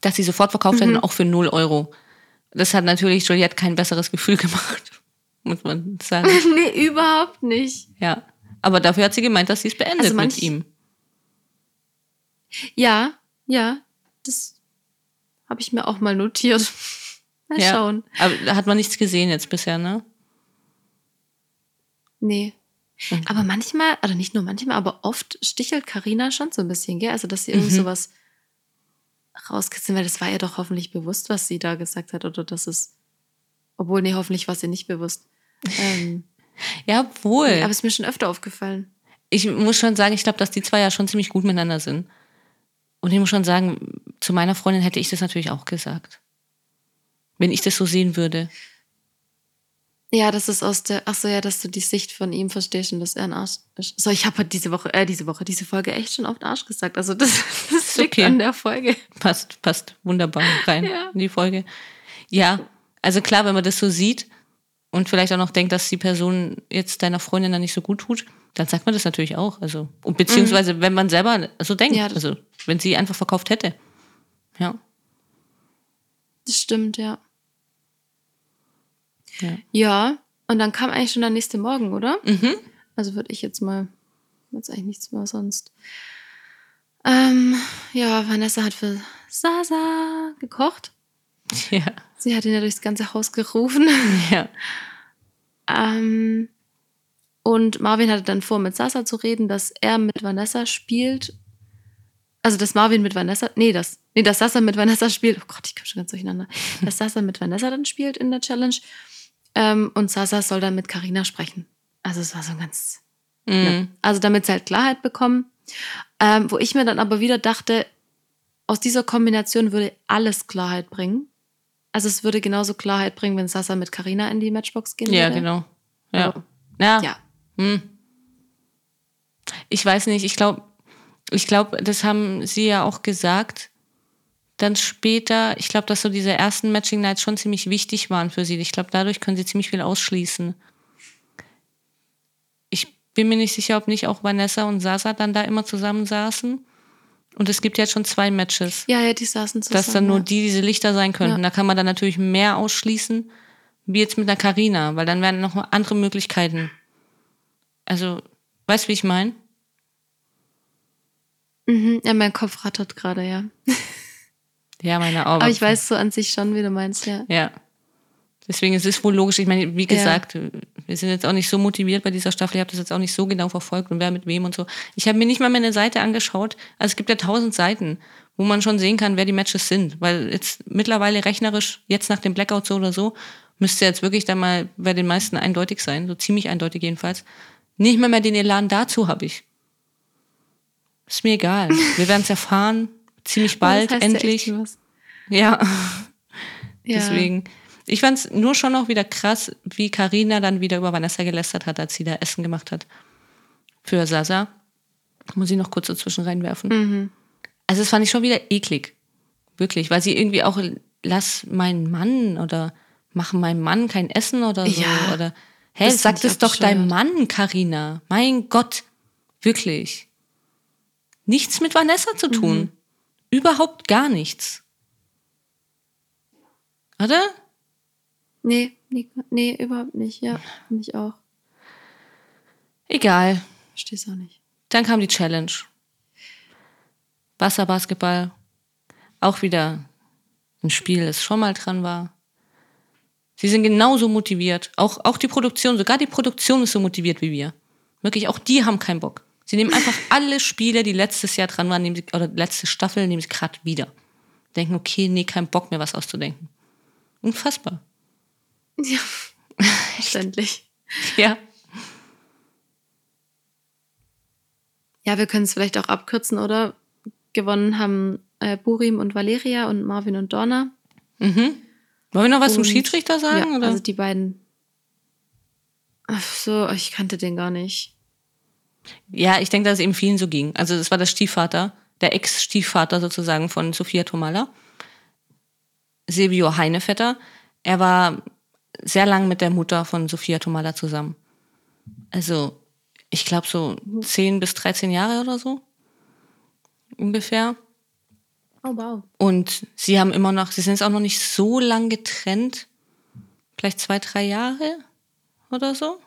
dass sie sofort verkauft hätte, und auch für 0 Euro. Das hat natürlich Juliette kein besseres Gefühl gemacht, muss man sagen. nee, überhaupt nicht. Ja. Aber dafür hat sie gemeint, dass sie es beendet Also mit manch- ihm. Ja, ja, das habe ich mir auch mal notiert. Mal Ja. schauen. Aber da hat man nichts gesehen jetzt bisher, ne? Nee. Mhm. Aber manchmal, oder nicht nur manchmal, aber oft stichelt Karina schon so ein bisschen, gell? Also, dass sie irgend Mhm. sowas rauskitzeln, weil das war ihr doch hoffentlich bewusst, was sie da gesagt hat, oder dass es, obwohl, nee, hoffentlich war es ihr nicht bewusst. Ähm, Ja, wohl. aber es ist mir schon öfter aufgefallen. ich muss schon sagen, ich glaube, dass die zwei ja schon ziemlich gut miteinander sind. Und ich muss schon sagen, zu meiner Freundin hätte ich das natürlich auch gesagt. Wenn ich das so sehen würde. Ja, das ist aus der, ach so, ja, dass du die Sicht von ihm verstehst und dass er ein Arsch ist. So, ich habe halt diese Woche, äh, diese Woche, diese Folge echt schon oft Arsch gesagt. Also, das, das Ist liegt okay. an der Folge. Passt, passt wunderbar rein Ja. in die Folge. Ja, also klar, wenn man das so sieht und vielleicht auch noch denkt, dass die Person jetzt deiner Freundin dann nicht so gut tut, dann sagt man das natürlich auch. Also, und beziehungsweise, wenn man selber so denkt, Ja, also wenn sie einfach verkauft hätte. Ja. Das stimmt, ja. Ja. Ja, und dann kam eigentlich schon der nächste Morgen, oder? Mhm. Also würde ich jetzt mal, jetzt eigentlich nichts mehr sonst. Ähm, ja, Vanessa hat für Sasa gekocht. Ja. Sie hat ihn ja durchs ganze Haus gerufen. Ja. Ähm, und Marvin hatte dann vor, mit Sasa zu reden, dass er mit Vanessa spielt. Also, dass Marvin mit Vanessa, nee, das, nee, dass Sasa mit Vanessa spielt. Oh Gott, ich komme schon ganz durcheinander. dass Sasa mit Vanessa dann spielt in der Challenge. Ähm, und Sasa soll dann mit Karina sprechen. Also, es war so ein ganz, Mhm. also damit sie halt Klarheit bekommen. Ähm, wo ich mir dann aber wieder dachte, aus dieser Kombination würde alles Klarheit bringen. Also es würde genauso Klarheit bringen, wenn Sasa mit Karina in die Matchbox gehen Ja, würde. genau. Ja. Aber- Ja. Ja. Hm. Ich weiß nicht, ich glaube, ich glaube, das haben sie ja auch gesagt. Dann später, ich glaube, dass so diese ersten Matching Nights schon ziemlich wichtig waren für sie. Ich glaube, dadurch können sie ziemlich viel ausschließen. Bin mir nicht sicher, ob nicht auch Vanessa und Sasa dann da immer zusammen saßen. Und es gibt jetzt schon zwei Matches, Ja, ja, die saßen zusammen. dass dann nur die diese Lichter sein könnten. Ja. Da kann man dann natürlich mehr ausschließen, wie jetzt mit einer Karina, weil dann werden noch andere Möglichkeiten. Also, weißt du, wie ich meine? Mhm, ja, mein Kopf rattert gerade, ja. Ja, meine Augen. Aber ich weiß so an sich schon, wie du meinst, ja. Ja. Deswegen ist es wohl logisch. Ich meine, wie gesagt, wir sind jetzt auch nicht so motiviert bei dieser Staffel. Ich habe das jetzt auch nicht so genau verfolgt und wer mit wem und so. Ich habe mir nicht mal meine Seite angeschaut. Also es gibt ja tausend Seiten, wo man schon sehen kann, wer die Matches sind. Weil jetzt mittlerweile rechnerisch, jetzt nach dem Blackout so oder so, müsste jetzt wirklich dann mal bei den meisten eindeutig sein. So ziemlich eindeutig jedenfalls. Nicht mal mehr den Elan dazu habe ich. Ist mir egal. Wir werden es erfahren. Ziemlich bald, Das heißt ja endlich. Ja. Ja. Deswegen. Ich fand es nur schon auch wieder krass, wie Karina dann wieder über Vanessa gelästert hat, als sie da Essen gemacht hat. Für Sasa. Muss ich noch kurz dazwischen reinwerfen. Mhm. Also das fand ich schon wieder eklig. Wirklich. Weil sie irgendwie auch, lass meinen Mann oder mach meinem Mann kein Essen oder so. Ja, oder hä, das sag das doch deinem. Mann, Karina. Mein Gott. Wirklich. Nichts mit Vanessa zu tun. Mhm. Überhaupt gar nichts. Oder? Nee, nee, nee, überhaupt nicht, ja. Finde ich auch. Egal. Versteh's auch nicht. Dann kam die Challenge. Wasserbasketball. Auch wieder ein Spiel, das schon mal dran war. Sie sind genauso motiviert. Auch, auch die Produktion, sogar die Produktion ist so motiviert wie wir. Wirklich, auch die haben keinen Bock. Sie nehmen einfach alle Spiele, die letztes Jahr dran waren, nehmen sie, oder letzte Staffel, nehmen sie gerade wieder. Denken, okay, nee, kein Bock mehr, was auszudenken. Unfassbar. Ja. Verständlich. Ja. Ja, wir können es vielleicht auch abkürzen, oder? Gewonnen haben äh, Burim und Valeria und Marvin und Donna. Mhm. Wollen wir noch was zum Und- Schiedsrichter sagen? ja, oder? also die beiden. Ach so, ich kannte den gar nicht. Ja, ich denke, dass es eben vielen so ging. Also das war der Stiefvater, der Ex-Stiefvater sozusagen von Sophia Tomala, Silvio Heinevetter. Er war sehr lang mit der Mutter von Sophia Tomala zusammen. Also ich glaube so 10 bis 13 Jahre oder so ungefähr. Oh, wow. Und sie haben immer noch, sie sind jetzt auch noch nicht so lang getrennt, vielleicht zwei, drei Jahre oder so.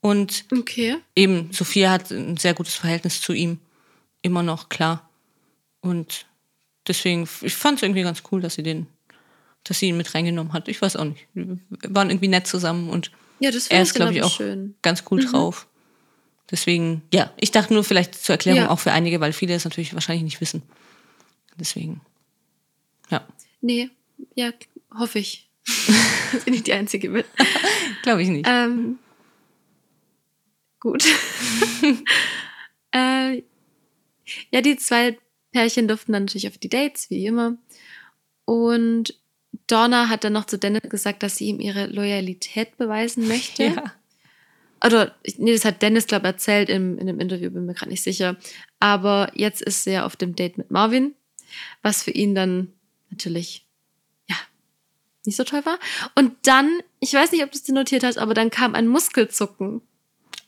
Und Okay. eben, Sophia hat ein sehr gutes Verhältnis zu ihm. Immer noch, klar. Und deswegen, ich fand es irgendwie ganz cool, dass sie den, dass sie ihn mit reingenommen hat. Ich weiß auch nicht. Wir waren irgendwie nett zusammen und Ja, er ist, glaube ich, auch schön. ganz cool drauf. Deswegen, ja, ich dachte nur vielleicht zur Erklärung Ja. auch für einige, weil viele es natürlich wahrscheinlich nicht wissen. Deswegen, ja, Nee, ja, hoffe ich. dass ich nicht die Einzige bin. glaube ich nicht. Ähm, gut. äh, ja, die zwei Pärchen durften dann natürlich auf die Dates, wie immer. Und Donna hat dann noch zu Dennis gesagt, dass sie ihm ihre Loyalität beweisen möchte. ja. Oder, nee, das hat Dennis, glaube ich, erzählt im, in einem Interview, bin mir gerade nicht sicher. Aber jetzt ist er auf dem Date mit Marvin, was für ihn dann natürlich, ja, nicht so toll war. Und dann, ich weiß nicht, ob du es dir notiert hast, aber dann kam ein Muskelzucken.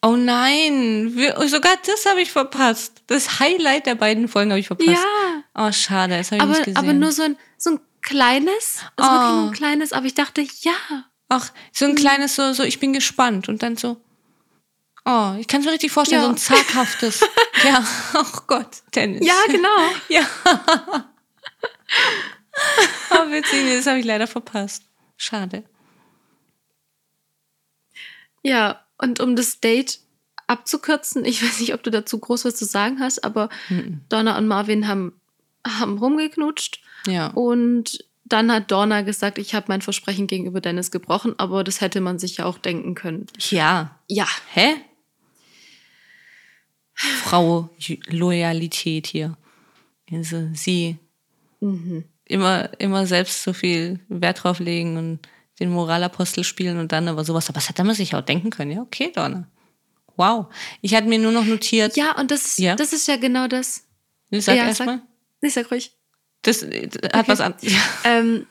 Oh nein, sogar das habe ich verpasst. Das Highlight der beiden Folgen habe ich verpasst. Ja, Oh, schade, das habe ich aber, nicht gesehen. aber nur so ein, so ein kleines, also wirklich nur Oh. ein kleines, aber ich dachte, ja. Ach, so ein kleines, so, so, ich bin gespannt. Und dann so, oh, ich kann es mir richtig vorstellen, Ja. so ein zaghaftes. ja, oh Gott, Dennis. Ja, genau. Ja. oh, witzig, das habe ich leider verpasst. Schade. Ja, und um das Date abzukürzen, ich weiß nicht, ob du dazu groß was zu sagen hast, aber Donna und Marvin haben, haben rumgeknutscht Ja. und dann hat Donna gesagt, ich habe mein Versprechen gegenüber Dennis gebrochen, aber das hätte man sich ja auch denken können. Ja. Ja, Hä? Frau Loyalität hier. Also sie immer, immer selbst so viel Wert drauf legen und den Moralapostel spielen und dann aber sowas. Aber das hätte man sich auch denken können. Ja, okay, Donna. Wow. Ich hatte mir nur noch notiert. ja, und das, Ja. das ist ja genau das. Sag Ja, erst sag- mal. Ich sag ruhig. Das äh, hat was an. Ja. Ähm,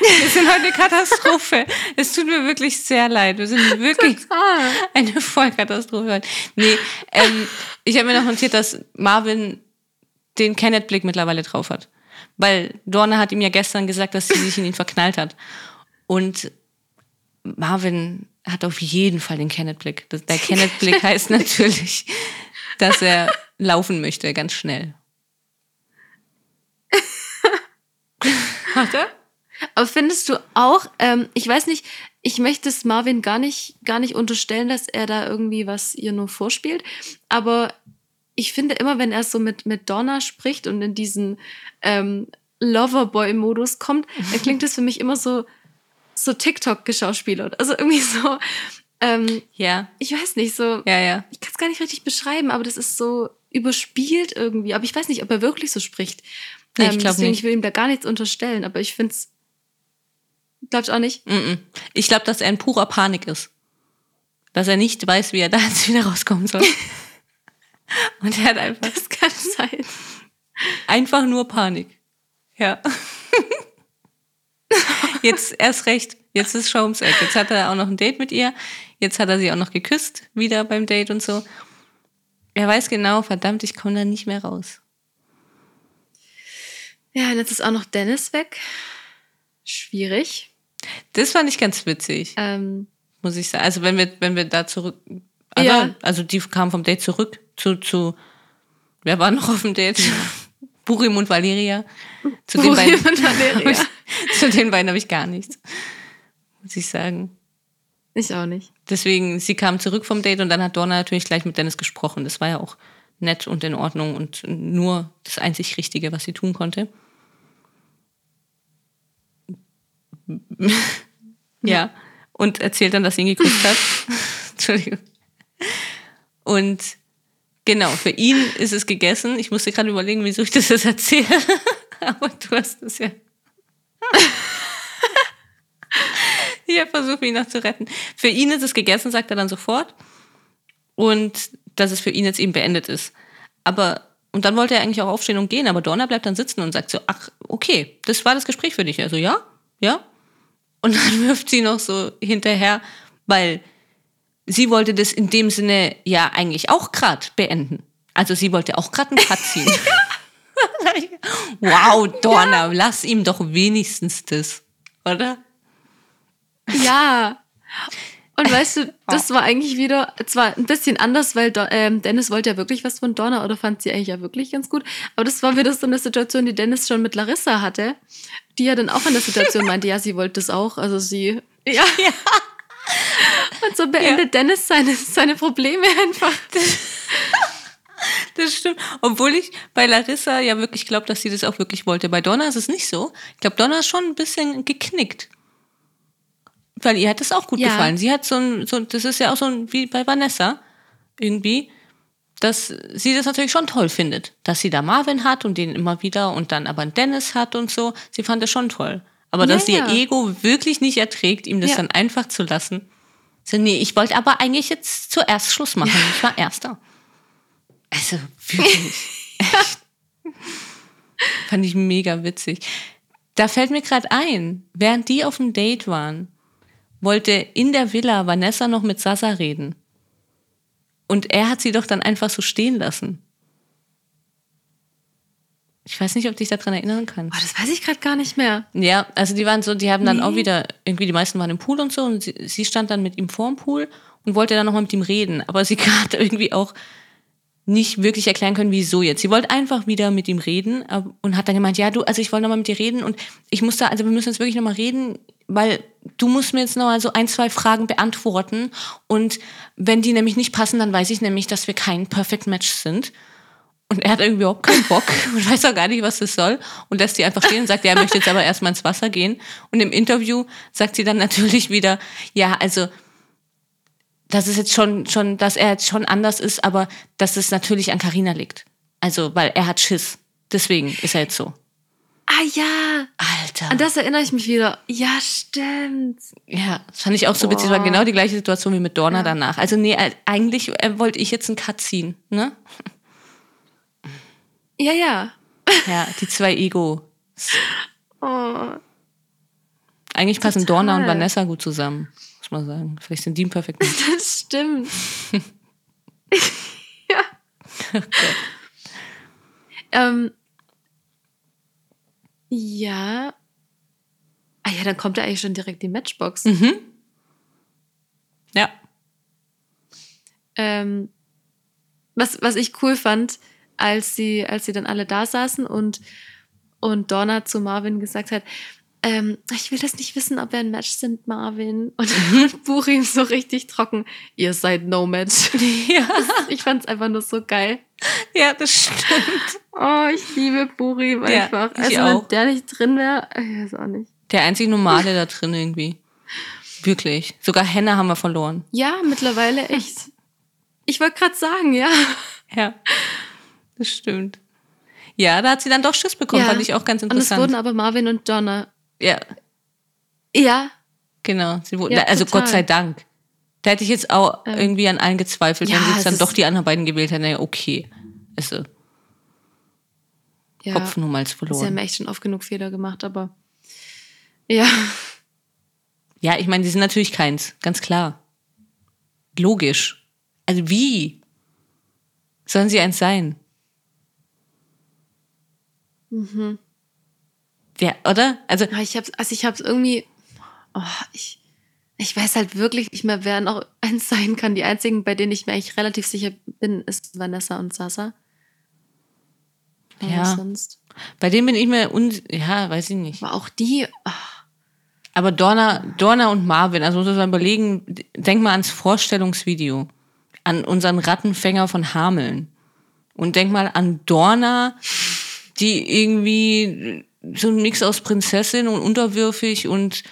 Wir sind heute eine Katastrophe. Es tut mir wirklich sehr leid. Wir sind wirklich ah, eine Vollkatastrophe. Nee, ähm, ich habe mir noch notiert, dass Marvin den Kenneth-Blick mittlerweile drauf hat. Weil Dorne hat ihm ja gestern gesagt, dass sie sich in ihn verknallt hat. Und Marvin hat auf jeden Fall den Kenneth-Blick. Das- Der Kenneth-Blick heißt natürlich, dass er laufen möchte, ganz schnell. Er? aber findest du auch, ähm, ich weiß nicht, ich möchte es Marvin gar nicht, gar nicht unterstellen, dass er da irgendwie was ihr nur vorspielt, aber ich finde immer, wenn er so mit, mit Donna spricht und in diesen ähm, Loverboy-Modus kommt, dann klingt es für mich immer so, so TikTok-geschauspielert. Also irgendwie so, ähm, Ja, ich weiß nicht, so, ja, ja. ich kann es gar nicht richtig beschreiben, aber das ist so überspielt irgendwie. Aber ich weiß nicht, ob er wirklich so spricht. Nee, ich deswegen, nicht. ich will ihm da gar nichts unterstellen, aber ich finde es. Glaubst auch nicht? Mm-mm. Ich glaube, dass er in purer Panik ist. Dass er nicht weiß, wie er da jetzt wieder rauskommen soll. Und er hat einfach, Das kann sein. einfach nur Panik. Ja. Jetzt erst recht. Jetzt ist Show ums Eck. Jetzt hat er auch noch ein Date mit ihr. Jetzt hat er sie auch noch geküsst, wieder beim Date und so. Er weiß genau, verdammt, ich komme da nicht mehr raus. Ja, und jetzt ist auch noch Dennis weg. Schwierig. Das fand ich ganz witzig, Ähm, muss ich sagen. Also wenn wir, wenn wir da zurück, also, Ja. also die kam vom Date zurück zu, zu, wer war noch auf dem Date? Burim und Valeria. Zu den Burim beiden, und Valeria. Zu den beiden habe ich gar nichts, muss ich sagen. Ich auch nicht. Deswegen, sie kam zurück vom Date und dann hat Donna natürlich gleich mit Dennis gesprochen. Das war ja auch nett und in Ordnung und nur das einzig Richtige, was sie tun konnte. ja, und erzählt dann, dass sie ihn geküsst hat. Entschuldigung. Und genau, für ihn ist es gegessen. Ich musste gerade überlegen, wieso ich das jetzt erzähle. Aber du hast es ja. ich versuche ihn noch zu retten. Für ihn ist es gegessen, sagt er dann sofort. Und dass es für ihn jetzt eben beendet ist. Aber, und dann wollte er eigentlich auch aufstehen und gehen, aber Donna bleibt dann sitzen und sagt so, ach, okay, das war das Gespräch für dich. Also ja, ja. Und dann wirft sie noch so hinterher, weil sie wollte das in dem Sinne ja eigentlich auch gerade beenden. Also sie wollte auch gerade einen Cut ziehen. wow, Donna, ja. lass ihm doch wenigstens das, oder? Ja. Und weißt du, das war eigentlich wieder zwar ein bisschen anders, weil ähm, Dennis wollte ja wirklich was von Donna oder fand sie eigentlich ja wirklich ganz gut. Aber das war wieder so eine Situation, die Dennis schon mit Larissa hatte, die ja dann auch in der Situation meinte, ja, sie wollte das auch. Also sie. Ja. ja. Und so beendet ja. Dennis seine, seine Probleme einfach. Das stimmt. Obwohl ich bei Larissa ja wirklich glaube, dass sie das auch wirklich wollte. Bei Donna ist es nicht so. Ich glaube, Donna ist schon ein bisschen geknickt weil ihr hat das auch gut ja. gefallen. Sie hat so ein, so, das ist ja auch so ein, wie bei Vanessa irgendwie, dass sie das natürlich schon toll findet, dass sie da Marvin hat und den immer wieder und dann aber einen Dennis hat und so. Sie fand das schon toll. Aber ja, dass ihr Ego wirklich nicht erträgt, ihm das dann einfach zu lassen. So, nee, ich wollte aber eigentlich jetzt zuerst Schluss machen. Ich war Erster. Also, wirklich. Fand ich mega witzig. Da fällt mir gerade ein, während die auf dem Date waren, wollte in der Villa Vanessa noch mit Sasa reden. Und er hat sie doch dann einfach so stehen lassen. Ich weiß nicht, ob du dich daran erinnern kannst. Oh, das weiß ich gerade gar nicht mehr. Ja, also die waren so, die haben dann nee. auch wieder, irgendwie die meisten waren im Pool und so und sie, sie stand dann mit ihm vorm Pool und wollte dann nochmal mit ihm reden. Aber sie hat irgendwie auch nicht wirklich erklären können, wieso jetzt. Sie wollte einfach wieder mit ihm reden und hat dann gemeint, ja, du, also ich wollte nochmal mit dir reden und ich muss da, also wir müssen jetzt wirklich nochmal reden, weil du musst mir jetzt nochmal so ein, zwei Fragen beantworten und wenn die nämlich nicht passen, dann weiß ich nämlich, dass wir kein Perfect Match sind. Und er hat irgendwie überhaupt keinen Bock und weiß auch gar nicht, was das soll und lässt sie einfach stehen und sagt, ja, er möchte jetzt aber erstmal ins Wasser gehen. Und im Interview sagt sie dann natürlich wieder, ja, also dass es jetzt schon, schon, dass er jetzt schon anders ist, aber dass es natürlich an Karina liegt. Also, weil er hat Schiss. Deswegen ist er jetzt so. Ah ja. Alter. An das erinnere ich mich wieder. Ja, stimmt. Ja, das fand ich auch so Boah. witzig. War genau die gleiche Situation wie mit Dorna ja. danach. Also nee, eigentlich äh, wollte ich jetzt einen Cut ziehen, ne? Ja, ja. Ja, die zwei Egos. Oh. Eigentlich passen Total. Dorna und Vanessa gut zusammen muss man sagen. Vielleicht sind die ein perfekt. Das stimmt. ja. Okay. Ähm, ja. Ah ja, dann kommt ja eigentlich schon direkt die Matchbox. Mhm. Ja. Ähm, was, was ich cool fand, als sie, als sie dann alle da saßen und, und Donna zu Marvin gesagt hat, ähm, ich will das nicht wissen, ob wir ein Match sind, Marvin. Und Burim so richtig trocken. Ihr seid no Match. Ja. Ich fand es einfach nur so geil. Ja, das stimmt. Oh, ich liebe Burim einfach. Ja, also, auch. wenn der nicht drin wäre, ich weiß auch nicht. Der einzig Normale da drin irgendwie. Wirklich. Sogar Henne haben wir verloren. Ja, mittlerweile echt. Ich wollte gerade sagen, ja. Ja, das stimmt. Ja, da hat sie dann doch Schiss bekommen, ja. fand ich auch ganz interessant. Und es wurden aber Marvin und Donna ja. Ja. Genau. Sie wurden, ja, also total. Gott sei Dank. Da hätte ich jetzt auch ähm, irgendwie an allen gezweifelt, ja, wenn sie jetzt dann doch die anderen beiden gewählt hätten. Ja, okay. Also, ja, Kopf nur mal verloren. Sie haben echt schon oft genug Fehler gemacht, aber ja. Ja, ich meine, die sind natürlich keins, ganz klar. Logisch. Also wie sollen sie eins sein? Mhm. Ja, oder? Also ich habe also ich habe irgendwie oh, ich ich weiß halt wirklich nicht mehr, wer noch eins sein kann. Die einzigen, bei denen ich mir eigentlich relativ sicher bin, ist Vanessa und Sasa. ja. sonst? Bei dem bin ich mir uns, ja, weiß ich nicht. Aber auch die, ach, Aber Dorna, Dorna und Marvin, also muss man überlegen, denk mal ans Vorstellungsvideo, an unseren Rattenfänger von Hameln. Und denk mal an Dorna, die irgendwie so ein Mix aus Prinzessin und unterwürfig und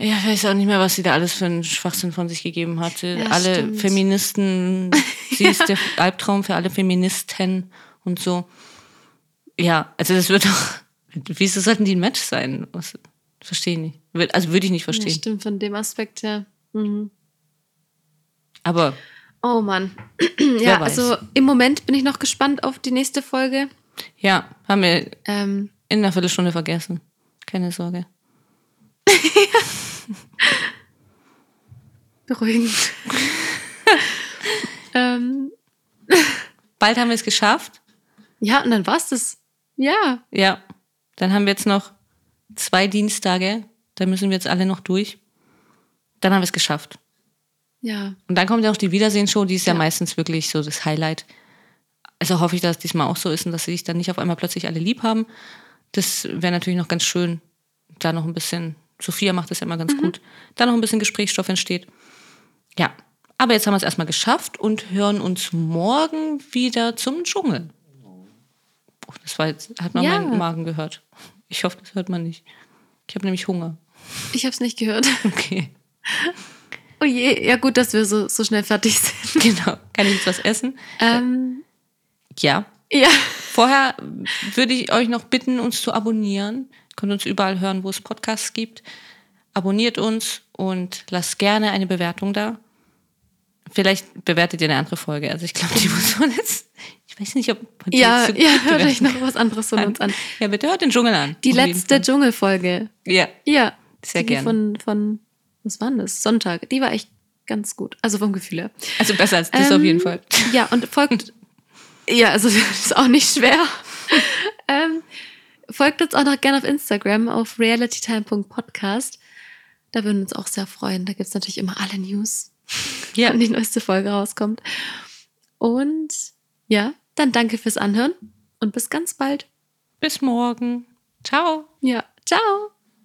ja, ich weiß auch nicht mehr, was sie da alles für einen Schwachsinn von sich gegeben hatte. Ja, alle stimmt. Feministen, sie ist der Albtraum für alle Feministen und so. Ja, also das wird doch, wieso sollten die ein Match sein? Verstehe ich nicht. Also würde ich nicht ja, verstehen. stimmt von dem Aspekt her. Mhm. Aber Oh Mann. ja, also im Moment bin ich noch gespannt auf die nächste Folge. Ja, haben wir Ähm, in einer Viertelstunde vergessen. Keine Sorge. beruhigend. ähm, Bald haben wir es geschafft. ja, und dann war's das. Ja. Ja. Dann haben wir jetzt noch zwei Dienstage. Da müssen wir jetzt alle noch durch. Dann haben wir es geschafft. Ja. Und dann kommt ja auch die Wiedersehensshow, die ist ja. Ja. meistens wirklich so das Highlight. Also hoffe ich, dass es diesmal auch so ist und dass sie sich dann nicht auf einmal plötzlich alle lieb haben. Das wäre natürlich noch ganz schön, da noch ein bisschen, Sophia macht das ja immer ganz gut, da noch ein bisschen Gesprächsstoff entsteht. Ja, aber jetzt haben wir es erstmal geschafft und hören uns morgen wieder zum Dschungel. Oh, das war jetzt, hat man Ja. meinen Magen gehört. Ich hoffe, das hört man nicht. Ich habe nämlich Hunger. Ich hab's nicht gehört. Okay, Oh je, ja gut, dass wir so, so schnell fertig sind. genau. Kann ich jetzt was essen? Ähm, Ja, ja. Vorher würde ich euch noch bitten, uns zu abonnieren. Ihr könnt uns überall hören, wo es Podcasts gibt. Abonniert uns und lasst gerne eine Bewertung da. Vielleicht bewertet ihr eine andere Folge. Also ich glaube, die muss man jetzt. Ich weiß nicht, ob man die Ja, jetzt so ja, hört euch noch was anderes von uns an. Ja, bitte hört den Dschungel an. Die letzte. Dschungelfolge. Ja, Ja. Sehr die gern. Von, von, was war denn das? Sonntag. Die war echt ganz gut. Also vom Gefühl her. also besser als das Ähm, auf jeden Fall. Ja, und folgt. ja, also das ist auch nicht schwer. ähm, folgt uns auch noch gerne auf Instagram auf realitytime.podcast. Da würden wir uns auch sehr freuen. Da gibt es natürlich immer alle News, Ja, wann die neueste Folge rauskommt. Und ja, dann danke fürs Anhören und bis ganz bald. bis morgen. Ciao. Ja, ciao.